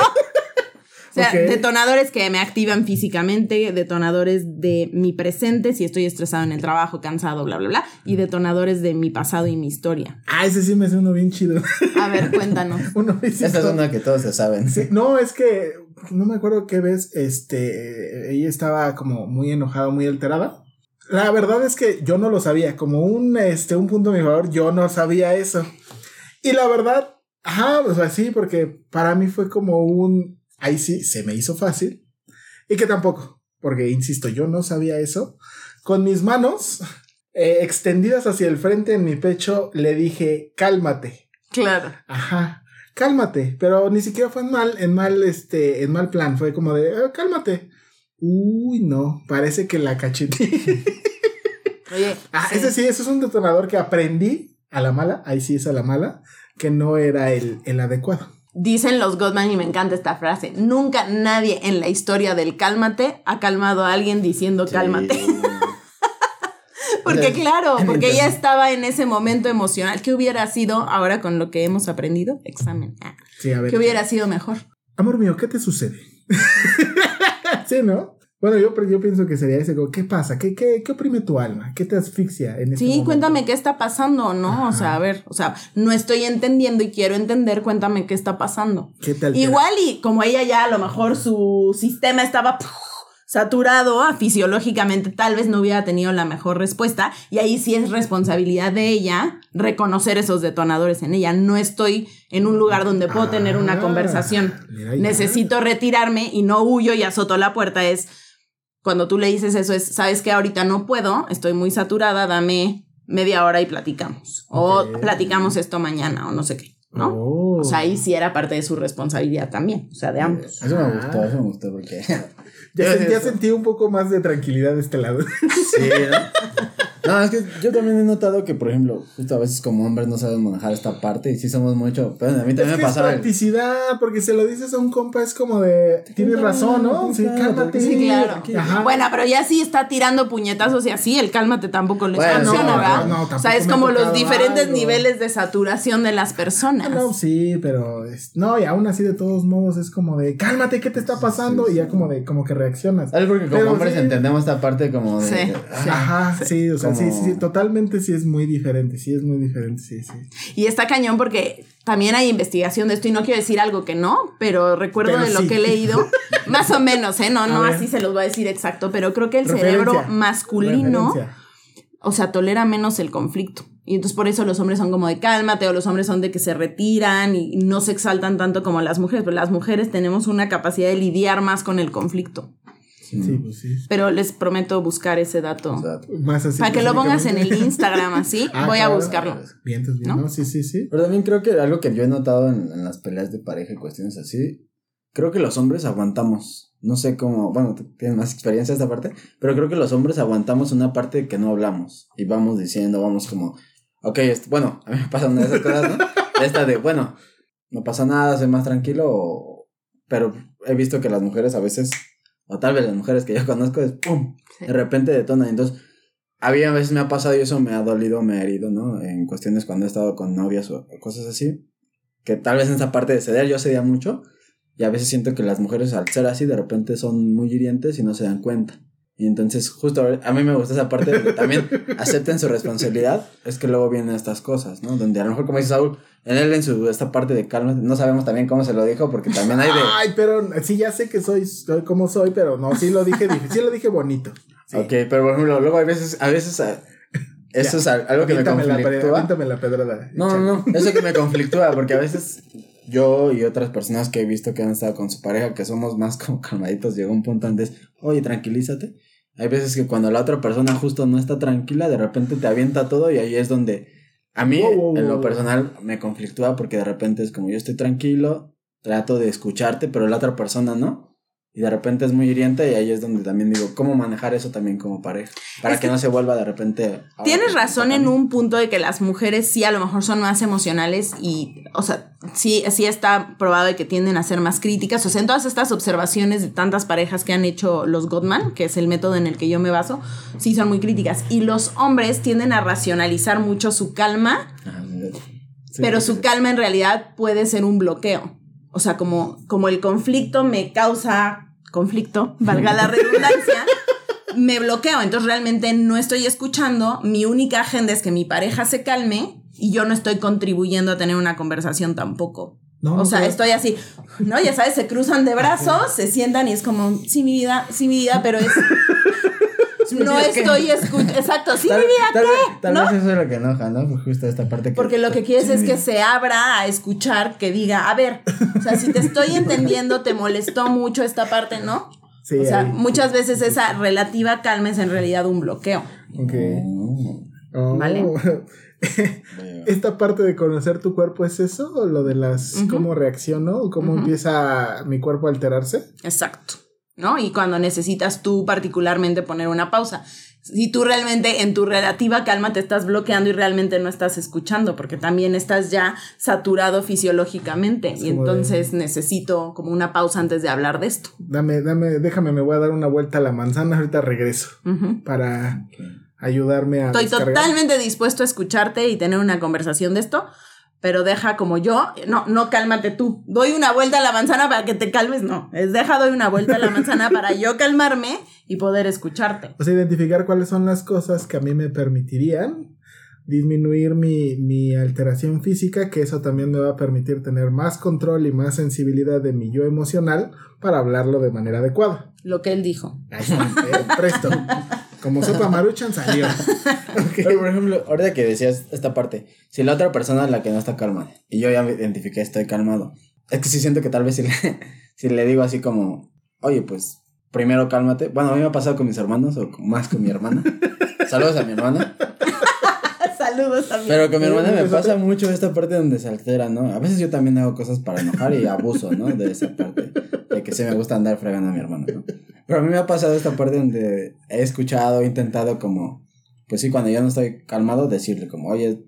O sea, detonadores que me activan físicamente, detonadores de mi presente, si estoy estresado en el trabajo, cansado, bla, bla, bla, y detonadores de mi pasado y mi historia. Ah, ese sí me hace uno bien chido. A ver, cuéntanos. uno sí Esta es una que todos se saben. Sí, no, es que no me acuerdo qué vez, este, ella estaba como muy enojada, muy alterada. La verdad es que yo no lo sabía, como un, este, un punto a mi favor, yo no sabía eso. Y la verdad, ajá, o sea, sí, porque para mí fue como un, ahí sí, se me hizo fácil. Y que tampoco, porque insisto, yo no sabía eso. con mis manos eh, extendidas hacia el frente en mi pecho, le dije, cálmate. Claro. Ajá, cálmate. Pero ni siquiera fue en mal, en mal, este, en mal plan. Fue como de, "Ah, cálmate. Uy, no, parece que la cacheté. Oye, ah, sí. ese sí, ese es un detonador que aprendí a la mala. Ahí sí es a la mala, que no era el, el adecuado. Dicen los Goldman y me encanta esta frase. Nunca nadie en la historia del cálmate ha calmado a alguien diciendo cálmate. Porque claro, porque ella estaba en ese momento emocional. ¿Qué hubiera sido ahora con lo que hemos aprendido? Examen. Ah, Sí, a ver. ¿Qué hubiera sido mejor? Amor mío, ¿qué te sucede? sí, ¿no? Bueno, yo, yo pienso que sería ese, ¿qué pasa? ¿Qué, qué, qué oprime tu alma? ¿Qué te asfixia en este Sí, momento? cuéntame qué está pasando, ¿no? O sea, a ver, o sea, no estoy entendiendo y quiero entender, cuéntame qué está pasando. ¿Qué altera? Igual y como ella ya a lo mejor su sistema estaba ¡puf! saturado ah, fisiológicamente, tal vez no hubiera tenido la mejor respuesta y ahí sí es responsabilidad de ella reconocer esos detonadores en ella. No estoy en un lugar donde puedo tener una Ah, conversación. Necesito retirarme y no huyo y azoto la puerta. Es cuando tú le dices eso es, sabes que ahorita no puedo, estoy muy saturada, dame media hora y platicamos. O platicamos esto mañana o no sé qué, ¿no? Oh. O sea, ahí sí era parte de su responsabilidad también, o sea, de ambos. Eso me gustó, eso me gustó porque. Ya, ya sentí un poco más de tranquilidad de este lado. Sí, ¿no? No, es que yo también he notado que, por ejemplo, justo a veces como hombres no saben manejar esta parte y sí somos mucho. Pero a mí es también me es pasaba. el- practicidad, porque se lo dices a un compa, es como de, tienes razón, ¿no? Sí, cálmate. Sí, claro. Ajá. Bueno, pero ya sí está tirando puñetazos y así, el cálmate tampoco les Bueno, funciona, no, ¿verdad? no, o sea, es como los diferentes algo. niveles de saturación de las personas. No, sí, pero es- no, y aún así de todos modos es como de cálmate, ¿qué te está pasando? Y ya como de como que reaccionas. ¿Sabes? Porque como Pero hombres sí. entendemos esta parte como de. Sí. de- Ajá, sí, o sea, sí, Como- sí, sí, totalmente sí es muy diferente, sí es muy diferente, sí, sí. Y está cañón porque también hay investigación de esto y no quiero decir algo que no, pero recuerdo Pero de lo que he leído, más o menos, ¿eh? No, no, así se los voy a decir exacto, pero creo que el Referencia. cerebro masculino, Referencia. o sea, tolera menos el conflicto. Y entonces por eso los hombres son como de cálmate o los hombres son de que se retiran y no se exaltan tanto como las mujeres, pero las mujeres tenemos una capacidad de lidiar más con el conflicto. Sí, pues sí. Pero les prometo buscar ese dato. O sea, Más así. Para que lo pongas en el. Instagram así, Ah, voy a buscarlo. Bien, entonces bien, ¿No? ¿no? Sí, sí, sí. Pero también creo que algo que yo he notado en, en las peleas de pareja y cuestiones así, creo que los hombres aguantamos. No sé cómo, bueno, tienes más experiencia en esta parte, pero creo que los hombres aguantamos una parte que no hablamos y vamos diciendo, vamos como, ok, este- bueno, a mí me pasa una de esas cosas, ¿no? Esta de, bueno, no pasa nada, soy más tranquilo, o- pero he visto que las mujeres a veces, o tal vez las mujeres que yo conozco, es pum, Sí. de repente detonan. Entonces, había a veces me ha pasado y eso me ha dolido, me ha herido, ¿no? En cuestiones cuando he estado con novias o cosas así. Que tal vez en esa parte de ceder yo cedía mucho. Y a veces siento que las mujeres al ser así de repente son muy hirientes y no se dan cuenta. Y entonces justo a mí me gusta esa parte de que también acepten su responsabilidad. Es que luego vienen estas cosas, ¿no? Donde a lo mejor como dice Saúl, él en su esta parte de calma, no sabemos también cómo se lo dijo porque también hay de... Ay, pero sí, ya sé que soy, soy como soy, pero no, sí lo dije, sí lo dije bonito. Sí. Ok, pero por ejemplo, luego hay veces, a veces... a- eso Ya. es al- algo que me la, conflictúa. aviéntame la pedrada. No, no, no, eso que me conflictúa, porque a veces yo y otras personas que he visto que han estado con su pareja, que somos más como calmaditos, llega un punto antes, oye, tranquilízate. Hay veces que cuando la otra persona justo no está tranquila, de repente te avienta todo y ahí es donde a mí, Wow, wow, en lo personal, me conflictúa porque de repente es como yo estoy tranquilo, trato de escucharte, pero la otra persona no. Y de repente es muy hiriente y ahí es donde también digo, ¿cómo manejar eso también como pareja? Para Es que, que no se vuelva de repente... Tienes razón en un punto de que las mujeres sí a lo mejor son más emocionales y, o sea, sí, sí está probado de que tienden a ser más críticas. O sea, en todas estas observaciones de tantas parejas que han hecho los Gottman, que es el método en el que yo me baso, sí son muy críticas. Y los hombres tienden a racionalizar mucho su calma, sí, pero sí, su sí. calma en realidad puede ser un bloqueo. O sea, como, como el conflicto me causa conflicto, valga la redundancia, me bloqueo. Entonces realmente no estoy escuchando. Mi única agenda es que mi pareja se calme y yo no estoy contribuyendo a tener una conversación tampoco. No, o sea, estoy así, ¿no? Ya sabes, se cruzan de brazos, se sientan y es como, sí, mi vida, sí, mi vida, pero es. No estoy escuchando. Exacto, sí, Tal, mi vida, tal, ¿qué? vez- tal ¿No? vez eso es lo que enoja, ¿no? Pues justo esta parte que... Porque lo que quieres es que se abra a escuchar, que diga, a ver, o sea, si te estoy entendiendo, te molestó mucho esta parte, ¿no? Sí, o sea, ahí. muchas veces esa relativa calma es en realidad un bloqueo. Ok. Oh. Vale. Esta parte de conocer tu cuerpo es eso, o lo de las cómo reacciono, o cómo empieza mi cuerpo a alterarse. Exacto. ¿No? Y cuando necesitas tú particularmente poner una pausa. Si tú realmente en tu relativa calma te estás bloqueando y realmente no estás escuchando, porque también estás ya saturado fisiológicamente. Es y como de- entonces necesito como una pausa antes de hablar de esto. Dame, dame, déjame, me voy a dar una vuelta a la manzana, ahorita regreso Ujú. para ayudarme a Estoy descargar. totalmente dispuesto a escucharte y tener una conversación de esto, pero deja como yo, no, no cálmate tú. Doy una vuelta a la manzana para que te calmes, no. Es deja doy una vuelta a la manzana para yo calmarme y poder escucharte. O sea, identificar cuáles son las cosas que a mí me permitirían disminuir mi, mi alteración física, que eso también me va a permitir tener más control y más sensibilidad de mi yo emocional para hablarlo de manera adecuada. Lo que él dijo. Ahí está, eh, presto. Como sopa maruchan salió. Ok. Pero, por ejemplo, ahorita que decías esta parte, si la otra persona es la que no está calmada y yo ya me identifiqué, estoy calmado, es que sí siento que tal vez si le, si le digo así como, oye, pues primero cálmate. Bueno, a mí me ha pasado con mis hermanos o con- más con mi hermana. Saludos a mi hermana. Saludos también. Pero con mi hermana me pasa mucho esta parte donde se altera, ¿no? A veces yo también hago cosas para enojar y abuso, ¿no? De esa parte. De que sí me gusta andar fregando a mi hermano, ¿no? Pero a mí me ha pasado esta parte donde he escuchado, he intentado como, pues sí, cuando yo no estoy calmado, decirle como, oye,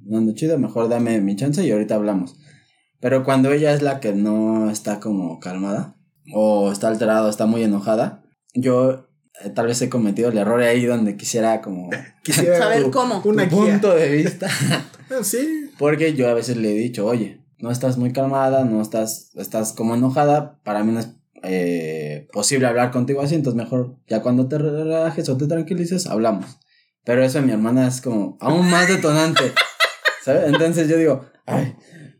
no ando chido, mejor dame mi chance y ahorita hablamos. Pero cuando ella es la que no está como calmada, o está alterada, o está muy enojada, yo eh, tal vez he cometido el error ahí donde quisiera como Quisiera Saber tu- cómo. Una guía. punto de vista. Ah, sí. Porque yo a veces le he dicho, oye, no estás muy calmada, no estás, estás como enojada, para mí no es eh, posible hablar contigo así, entonces mejor ya cuando te relajes o te tranquilices, hablamos. Pero eso en mi hermana es como aún más detonante, ¿sabes? Entonces yo digo, ay,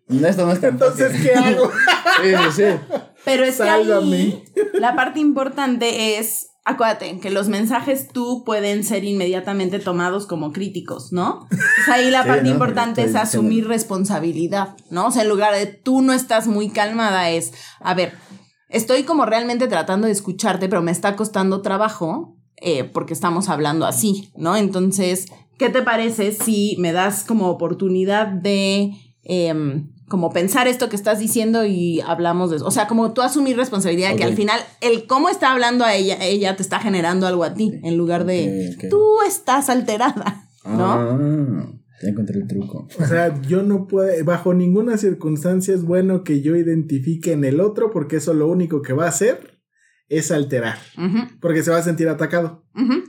esto no es tan Entonces, fácil". ¿qué hago? Sí, sí, sí. Pero es que ahí Sálvame. la parte importante es, acuérdate, que los mensajes tú pueden ser inmediatamente tomados como críticos, ¿no? Pues ahí la Sí, parte ¿no? importante es asumir diciendo. responsabilidad, ¿no? O sea, en lugar de tú no estás muy calmada es, a ver, estoy como realmente tratando de escucharte, pero me está costando trabajo eh, porque estamos hablando así, ¿no? Entonces, ¿qué te parece si me das como oportunidad de... em, como pensar esto que estás diciendo y hablamos de eso. O sea, como tú asumir responsabilidad de que al final el cómo está hablando a ella, ella te está generando algo a ti, en lugar de tú estás alterada, ¿no? Ah, ya encontré el truco. O sea, yo no puedo, bajo ninguna circunstancia es bueno que yo identifique en el otro porque eso lo único que va a hacer es alterar, Ujú, porque se va a sentir atacado. ujú.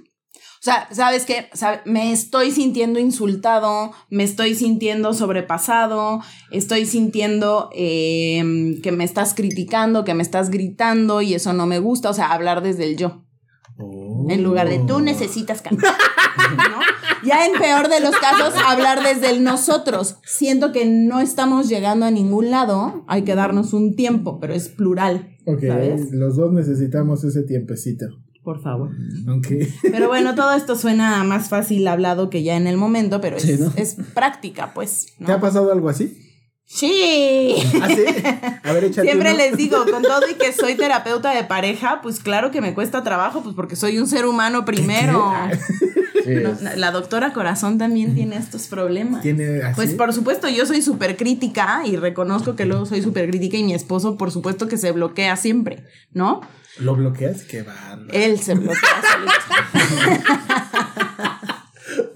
O sea, ¿sabes qué? Sabe- Me estoy sintiendo insultado, me estoy sintiendo sobrepasado, estoy sintiendo eh, que me estás criticando, que me estás gritando y eso no me gusta. O sea, hablar desde el yo. En lugar de tú necesitas cambiar. ¿no? Ya en peor de los casos, hablar desde el nosotros. Siento que no estamos llegando a ningún lado, hay que darnos un tiempo, pero es plural. Ok, ¿Sabes? los dos necesitamos ese tiempecito. Por favor. Ok. Pero bueno, todo esto suena más fácil hablado que ya en el momento, pero es, Sí, ¿no? es práctica, pues. ¿no? ¿Te ha pasado algo así? Sí. ¿Ah, sí? A ver, Siempre uno. les digo, con todo y que soy terapeuta de pareja, pues claro que me cuesta trabajo, pues porque soy un ser humano primero. Sí, No, es- la doctora Corazón también tiene estos problemas. ¿Tiene así? Pues por supuesto, yo soy súper crítica y reconozco que luego soy súper crítica y mi esposo, por supuesto, que se bloquea siempre, ¿no? ¿Lo bloqueas? Qué bárbaro. Él se bloquea solito.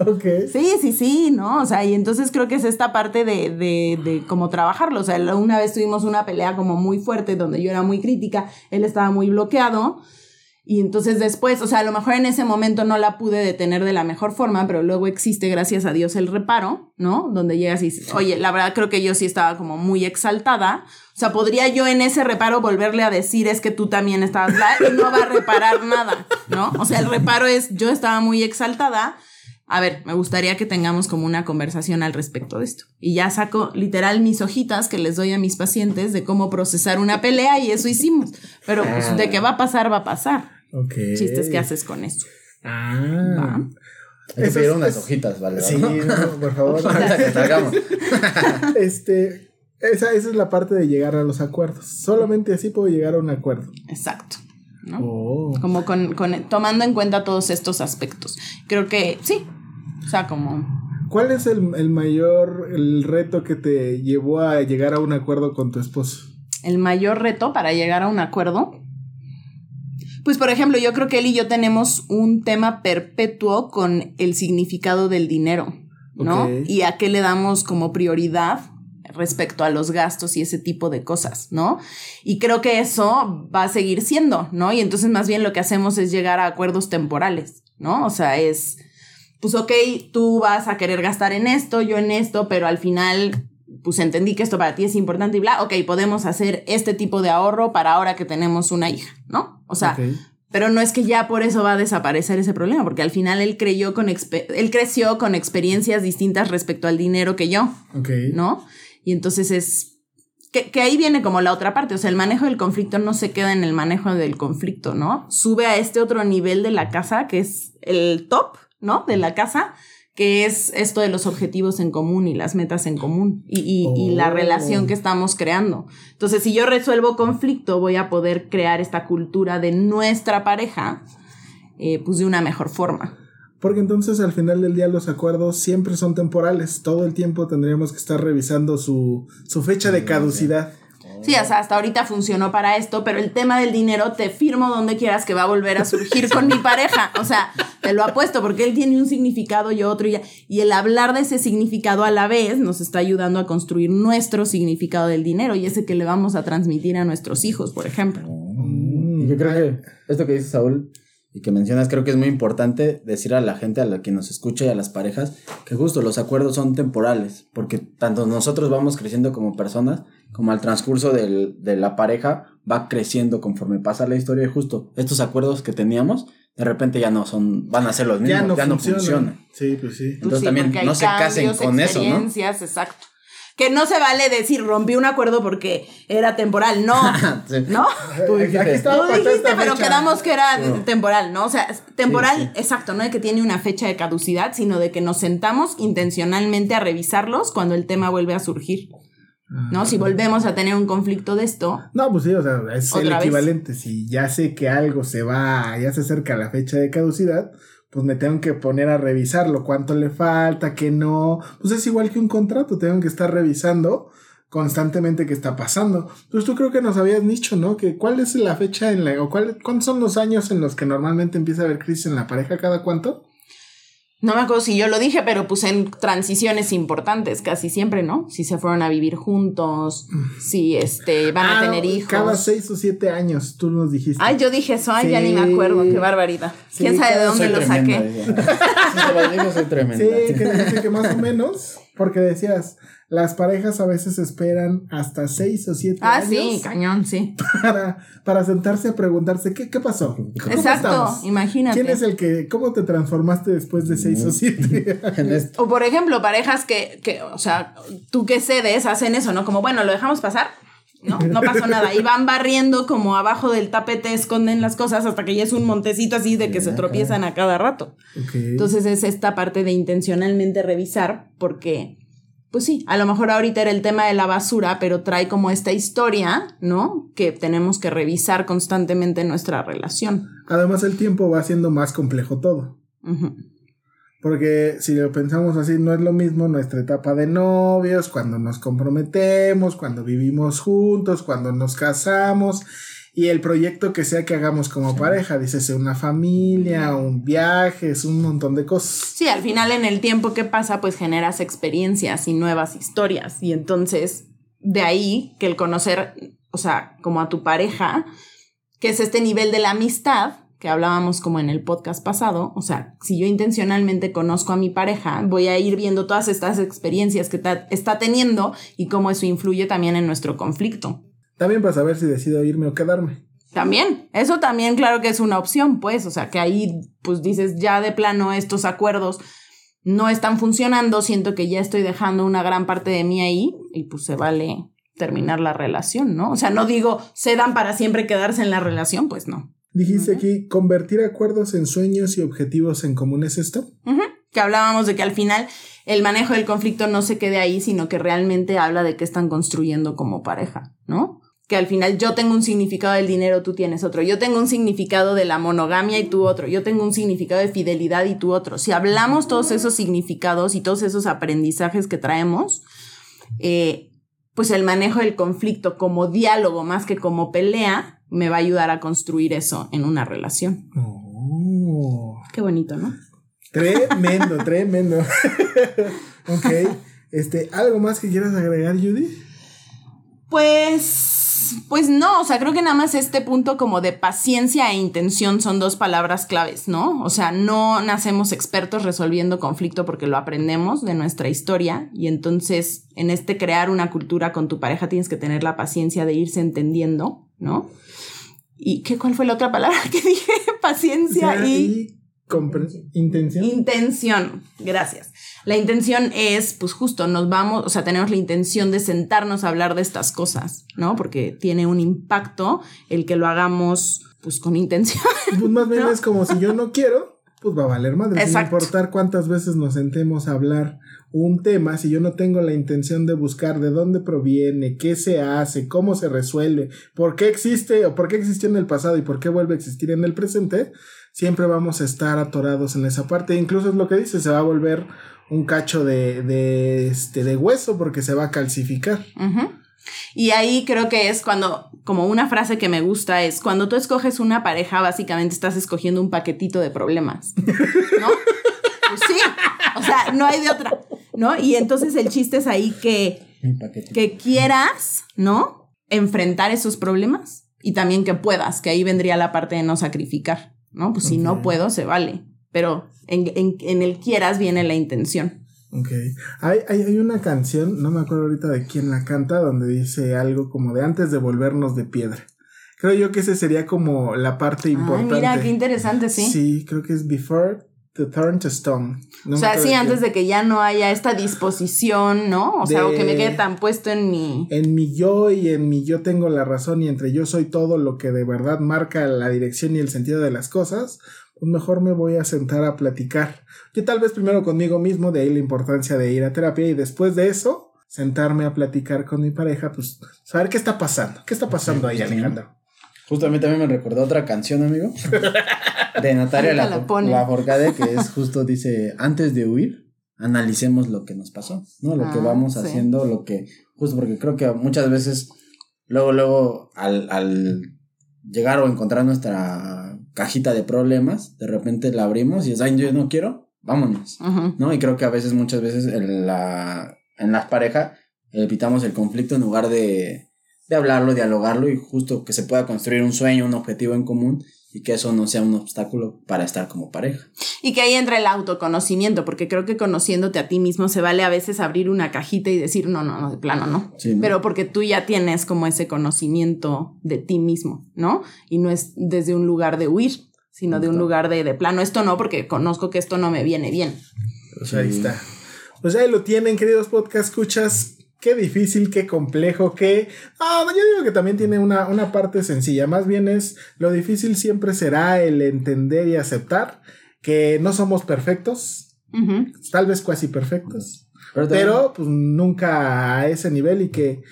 Ok. Sí, sí, sí, ¿no? O sea, y entonces creo que es esta parte de, de, de cómo trabajarlo. O sea, una vez tuvimos una pelea como muy fuerte donde yo era muy crítica, él estaba muy bloqueado. Y entonces después, o sea, a lo mejor en ese momento no la pude detener de la mejor forma, pero luego existe, gracias a Dios, el reparo, ¿no? Donde llegas y dices, oye, la verdad creo que yo sí estaba como muy exaltada. O sea, podría yo en ese reparo volverle a decir, es que tú también estabas y no va a reparar nada, ¿no? O sea, el reparo es, yo estaba muy exaltada. A ver, me gustaría que tengamos como una conversación al respecto de esto. Y ya saco literal mis hojitas que les doy a mis pacientes de cómo procesar una pelea y eso hicimos. Pero pues de que va a pasar, va a pasar. Ok. Chistes que haces con eso. Ah. Va. Hay que pedir unas es- hojitas, ¿vale? Sí, ¿no? no, por favor. Que salgamos. este, esa, esa es la parte de llegar a los acuerdos. Solamente así puedo llegar a un acuerdo. Exacto. ¿no? Oh. Como con, con- tomando en cuenta todos estos aspectos. Creo que sí. O sea, como. ¿Cuál es el, el mayor el reto que te llevó a llegar a un acuerdo con tu esposo? el mayor reto para llegar a un acuerdo. Pues, por ejemplo, yo creo que él y yo tenemos un tema perpetuo con el significado del dinero, ¿no? Y a qué le damos como prioridad respecto a los gastos y ese tipo de cosas, ¿no? Y creo que eso va a seguir siendo, ¿no? Y entonces más bien lo que hacemos es llegar a acuerdos temporales, ¿no? O sea, es, pues ok, tú vas a querer gastar en esto, yo en esto, pero al final, pues entendí que esto para ti es importante y bla, ok, podemos hacer este tipo de ahorro para ahora que tenemos una hija, ¿no? O sea, pero no es que ya por eso va a desaparecer ese problema, porque al final él creyó con él creció con experiencias distintas respecto al dinero que yo, Ok. ¿no? Y entonces es que, que ahí viene como la otra parte, o sea, el manejo del conflicto no se queda en el manejo del conflicto, ¿no? Sube a este otro nivel de la casa, que es el top, ¿no? De la casa, que es esto de los objetivos en común y las metas en común y, y- y la Oh. relación que estamos creando. Entonces, si yo resuelvo conflicto, voy a poder crear esta cultura de nuestra pareja, eh, pues de una mejor forma. Porque entonces al final del día los acuerdos siempre son temporales. Todo el tiempo tendríamos que estar revisando su, su fecha de caducidad. Sí, o sea, hasta ahorita funcionó para esto, pero el tema del dinero te firmo donde quieras que va a volver a surgir con mi pareja. O sea, te lo apuesto porque él tiene un significado y otro y, ya- y el hablar de ese significado a la vez nos está ayudando a construir nuestro significado del dinero y ese que le vamos a transmitir a nuestros hijos, por ejemplo. Y yo creo que esto que dice Saúl y que mencionas, creo que es muy importante decir a la gente, a la que nos escucha y a las parejas, que justo los acuerdos son temporales, porque tanto nosotros vamos creciendo como personas, como al transcurso del- de la pareja va creciendo conforme pasa la historia y justo estos acuerdos que teníamos, de repente ya no son, van a ser los mismos, Ya no, funcionan. funcionan. Sí, pues sí. Entonces Pues sí, también no se casen con eso, ¿no? experiencias, exacto. Que no se vale decir rompí un acuerdo porque era temporal, no, Sí. ¿no? Tú dijiste. Tú pero fecha. quedamos que era No. temporal, ¿no? O sea, temporal, Sí, sí. exacto, no de que tiene una fecha de caducidad, sino de que nos sentamos intencionalmente a revisarlos cuando el tema vuelve a surgir, ¿no? Si volvemos a tener un conflicto de esto, No, pues sí, o sea, es el vez. equivalente. Si ya sé que algo se va, ya se acerca a la fecha de caducidad, pues me tengo que poner a revisarlo, cuánto le falta, qué no. Pues es igual que un contrato, tengo que estar revisando constantemente qué está pasando. Pues tú creo que nos habías dicho, ¿no? Que cuál es la fecha en la, o cuál, cuántos son los años en los que normalmente empieza a haber crisis en la pareja, cada cuánto. No me acuerdo si yo lo dije, pero pues en transiciones importantes, casi siempre, ¿no? Si se fueron a vivir juntos, si este van a Ah, tener hijos. Cada seis o siete años, tú nos dijiste. Ay, yo dije eso, ay, ya ni me acuerdo, qué barbaridad. Sí, ¿Quién sabe de dónde lo tremenda, saqué? Sí, que dice que más o menos, porque decías, las parejas a veces esperan hasta seis o siete Ah, años sí, cañón, sí. para, para sentarse a preguntarse qué, qué pasó. ¿Cómo Exacto, estamos? imagínate. ¿Quién es el que, cómo te transformaste después de seis o siete? En esto. O por ejemplo, parejas que, que, o sea, tú que cedes, hacen eso, ¿no? Como, bueno, lo dejamos pasar. No, no pasó nada. Y van barriendo como abajo del tapete, esconden las cosas hasta que ya es un montecito así de que se tropiezan a cada rato. Entonces es esta parte de intencionalmente revisar porque, pues sí, a lo mejor ahorita era el tema de la basura, pero trae como esta historia, ¿no? Que tenemos que revisar constantemente en nuestra relación. Además, el tiempo va haciendo más complejo todo. Porque si lo pensamos así, no es lo mismo nuestra etapa de novios, cuando nos comprometemos, cuando vivimos juntos, cuando nos casamos y el proyecto que sea que hagamos como pareja, dices una familia, un viaje, es un montón de cosas. Sí, al final en el tiempo que pasa, pues generas experiencias y nuevas historias. Y entonces, de ahí que el conocer, o sea, como a tu pareja, que es este nivel de la amistad que hablábamos como en el podcast pasado, o sea, si yo intencionalmente conozco a mi pareja, voy a ir viendo todas estas experiencias que está teniendo y cómo eso influye también en nuestro conflicto. También para saber si decido irme o quedarme. También, eso también claro que es una opción, pues, o sea, que ahí pues dices ya de plano estos acuerdos no están funcionando, siento que ya estoy dejando una gran parte de mí ahí y pues se vale terminar la relación, ¿no? O sea, no digo cedan para siempre quedarse en la relación, pues no. Dijiste aquí, convertir acuerdos en sueños y objetivos en común, ¿es esto? Que hablábamos de que al final el manejo del conflicto no se quede ahí, sino que realmente habla de qué están construyendo como pareja, ¿no? Que al final yo tengo un significado del dinero, tú tienes otro. Yo tengo un significado de la monogamia y tú otro. Yo tengo un significado de fidelidad y tú otro. Si hablamos todos esos significados y todos esos aprendizajes que traemos, eh, pues el manejo del conflicto como diálogo más que como pelea me va a ayudar a construir eso en una relación. Oh. Qué bonito, ¿no? Tremendo, tremendo. ok. Este, ¿algo más que quieras agregar, Judy? Pues, pues no, o sea, creo que nada más este punto como de paciencia e intención son dos palabras claves, ¿no? O sea, no nacemos expertos resolviendo conflicto porque lo aprendemos de nuestra historia y entonces en este crear una cultura con tu pareja tienes que tener la paciencia de irse entendiendo, ¿no? ¿Y qué, cuál fue la otra palabra que dije? Paciencia y compre- intención. Intención, gracias. La intención es, pues justo, nos vamos, o sea, tenemos la intención de sentarnos a hablar de estas cosas, ¿no? Porque tiene un impacto el que lo hagamos, pues con intención. Pues más bien es como si yo no quiero, pues va a valer madre. Sin importar cuántas veces nos sentemos a hablar un tema, si yo no tengo la intención de buscar de dónde proviene, qué se hace, cómo se resuelve, por qué existe o por qué existió en el pasado y por qué vuelve a existir en el presente, siempre vamos a estar atorados en esa parte. Incluso es lo que dice, se va a volver un cacho de, de, este, de hueso porque se va a calcificar. Y ahí creo que es cuando, como una frase que me gusta es, cuando tú escoges una pareja, básicamente estás escogiendo un paquetito de problemas, ¿no? Pues sí, o sea, no hay de otra, ¿no? Y entonces el chiste es ahí que que quieras, ¿no? Enfrentar esos problemas y también que puedas, que ahí vendría la parte de no sacrificar, ¿no? Pues si no puedo, se vale, pero en, en- en el quieras viene la intención. Ok. Hay, hay, hay una canción, no me acuerdo ahorita de quién la canta, donde dice algo como de antes de volvernos de piedra. Creo yo que ese sería como la parte Ay, importante. mira, qué interesante, sí. Sí, creo que es Before to Turn to Stone. No o sea, sí, antes de que ya no haya esta disposición, ¿no? O sea, o que me quede tan puesto en mi... En mi yo y en mi yo tengo la razón y entre yo soy todo lo que de verdad marca la dirección y el sentido de las cosas, pues mejor me voy a sentar a platicar. Yo tal vez primero conmigo mismo, de ahí la importancia de ir a terapia y después de eso, sentarme a platicar con mi pareja, pues saber qué está pasando. ¿Qué está pasando ahí, Sí. Alejandro? Justo a mí también me recordó otra canción, amigo. De Natalia la, la pone. Lafourcade, que es justo, dice, antes de huir, analicemos lo que nos pasó, ¿no? Lo que Ah, vamos sí. haciendo, lo que, justo porque creo que muchas veces, luego, luego, al, al llegar o encontrar nuestra cajita de problemas, de repente la abrimos y es, ay, yo no quiero, vámonos. ¿no? Y creo que a veces, muchas veces, en la, en las parejas, evitamos el conflicto en lugar de, de hablarlo, dialogarlo y justo que se pueda construir un sueño, un objetivo en común y que eso no sea un obstáculo para estar como pareja. Y que ahí entra el autoconocimiento, porque creo que conociéndote a ti mismo se vale a veces abrir una cajita y decir, no, no, no, de plano no. Sí, ¿no? Pero porque tú ya tienes como ese conocimiento de ti mismo, ¿no? Y no es desde un lugar de huir, sino de un lugar de, de plano, esto no, porque conozco que esto no me viene bien. Pues ahí Sí. está. Pues ahí lo tienen, queridos podcast escuchas. Qué difícil, qué complejo, qué... Ah, yo digo que también tiene una, una parte sencilla. Más bien es, lo difícil siempre será el entender y aceptar que no somos perfectos, tal vez cuasi perfectos, Pero, pues nunca a ese nivel y que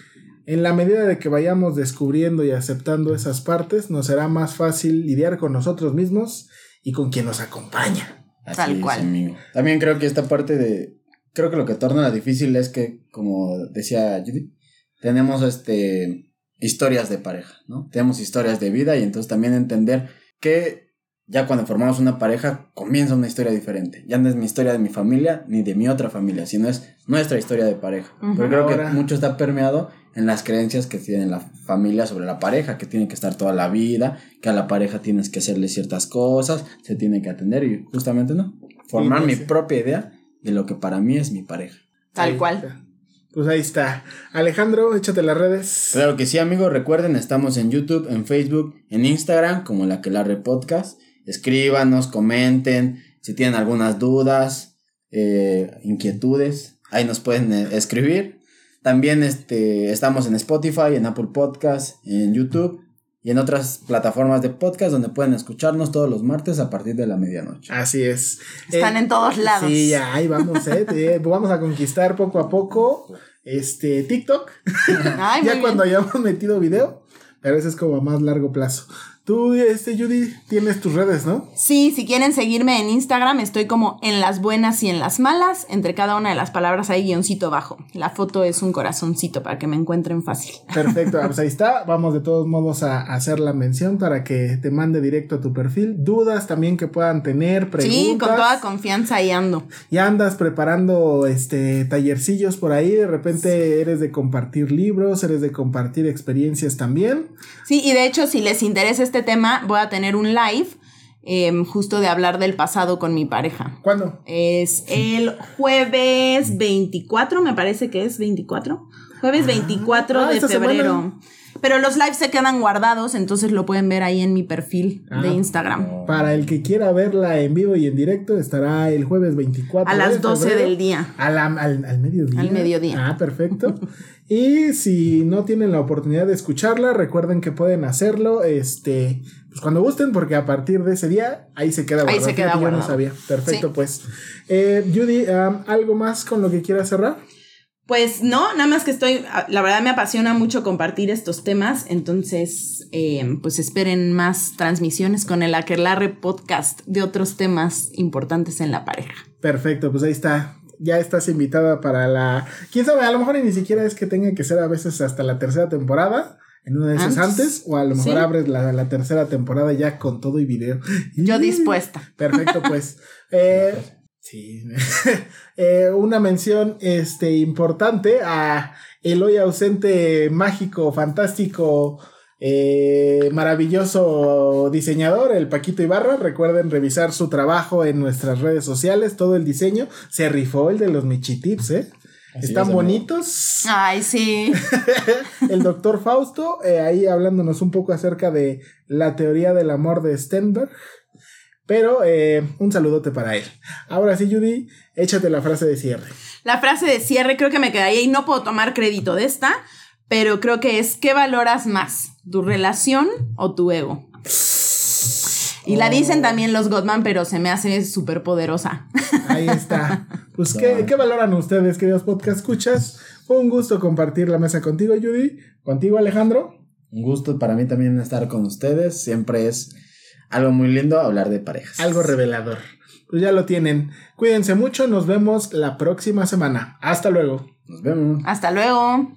en la medida de que vayamos descubriendo y aceptando esas partes, nos será más fácil lidiar con nosotros mismos y con quien nos acompaña. Así Tal es, cual. amigo. También creo que esta parte de. Creo que lo que torna la difícil es que, como decía Judy, tenemos este historias de pareja, ¿no? Tenemos historias de vida y entonces también entender que ya cuando formamos una pareja comienza una historia diferente. Ya no es mi historia de mi familia ni de mi otra familia, sino es nuestra historia de pareja. Ujú. Pero creo Ahora- que mucho está permeado en las creencias que tiene la familia sobre la pareja, que tiene que estar toda la vida, que a la pareja tienes que hacerle ciertas cosas, se tiene que atender y justamente no. Formar Sí, mi propia idea de lo que para mí es mi pareja. Tal Ahí cual. está. Pues ahí está. Alejandro, échate las redes. Claro que sí, amigos. Recuerden, estamos en YouTube, en Facebook, en Instagram, como la que la podcast. Escríbanos, comenten. Si tienen algunas dudas, eh, inquietudes, ahí nos pueden eh, escribir. También este, estamos en Spotify, en Apple Podcast, en YouTube y en otras plataformas de podcast donde pueden escucharnos todos los martes a partir de la medianoche. Así es. Están Eh, en todos lados. Sí, ya, ahí vamos, eh. Eh, vamos a conquistar poco a poco este TikTok. Ay, ya muy cuando bien. hayamos metido video, Pero eso es como a más largo plazo. Tú, este, Judy, tienes tus redes, ¿no? Sí, si quieren seguirme en Instagram, estoy como en las buenas y en las malas. Entre cada una de las palabras hay guioncito bajo. La foto es un corazoncito para que me encuentren fácil. Perfecto, pues ahí está. Vamos de todos modos a hacer la mención para que te mande directo a tu perfil. Dudas también que puedan tener, preguntas. Sí, con toda confianza ahí ando. Y andas preparando este tallercillos por ahí. De repente eres de compartir libros, eres de compartir experiencias también. Sí, y de hecho, si les interesa este tema, voy a tener un live em, justo de hablar del pasado con mi pareja. ¿Cuándo? Es el jueves 24, me parece que es 24. Jueves 24 ah, de esta febrero. semana. Pero los lives se quedan guardados, entonces lo pueden ver ahí en mi perfil Ah. de Instagram. Para el que quiera verla en vivo y en directo, estará el jueves 24. A las 12 febrero. del día. A la- al, al mediodía. Al mediodía. Ah, perfecto. y si no tienen la oportunidad de escucharla, recuerden que pueden hacerlo este, pues cuando gusten, porque a partir de ese día ahí se queda Ahí guardado. se queda Fíjate, yo no guardado. sabía. Perfecto, Sí. pues. Eh, Judy, um, ¿algo más con lo que quieras cerrar? Pues no, nada más que estoy, la verdad me apasiona mucho compartir estos temas, entonces eh, pues esperen más transmisiones con el Aquelarre podcast de otros temas importantes en la pareja. Perfecto, pues ahí está. Ya estás invitada para la. Quién sabe, a lo mejor y ni siquiera es que tenga que ser a veces hasta la tercera temporada. En una de esas Antes. antes, o a lo mejor Sí. abres la, la tercera temporada ya con todo y video. Yo dispuesta. Perfecto, pues. Eh, sí. Eh, una mención este, importante a el hoy ausente, mágico, fantástico, eh, maravilloso diseñador, el Paquito Ibarra. Recuerden revisar su trabajo en nuestras redes sociales, todo el diseño. Se rifó el de los Michitips, ¿eh? Así Están es, bonitos. Ay, sí. El doctor Fausto, eh, ahí hablándonos un poco acerca de la teoría del amor de Stenberg. Pero eh, un saludote para él. Ahora sí, Judy, échate la frase de cierre. La frase de cierre creo que me quedaría y no puedo tomar crédito de esta, pero creo que es ¿qué valoras más? ¿Tu relación o tu ego? Y la dicen también los Godman, pero se me hace súper poderosa. Ahí está. Pues, ¿qué, qué valoran ustedes, queridos podcast escuchas? Fue un gusto compartir la mesa contigo, Judy. Contigo, Alejandro. Un gusto para mí también estar con ustedes. Siempre es algo muy lindo hablar de parejas. Algo revelador. Pues ya lo tienen. Cuídense mucho. Nos vemos la próxima semana. Hasta luego. Nos vemos. Hasta luego.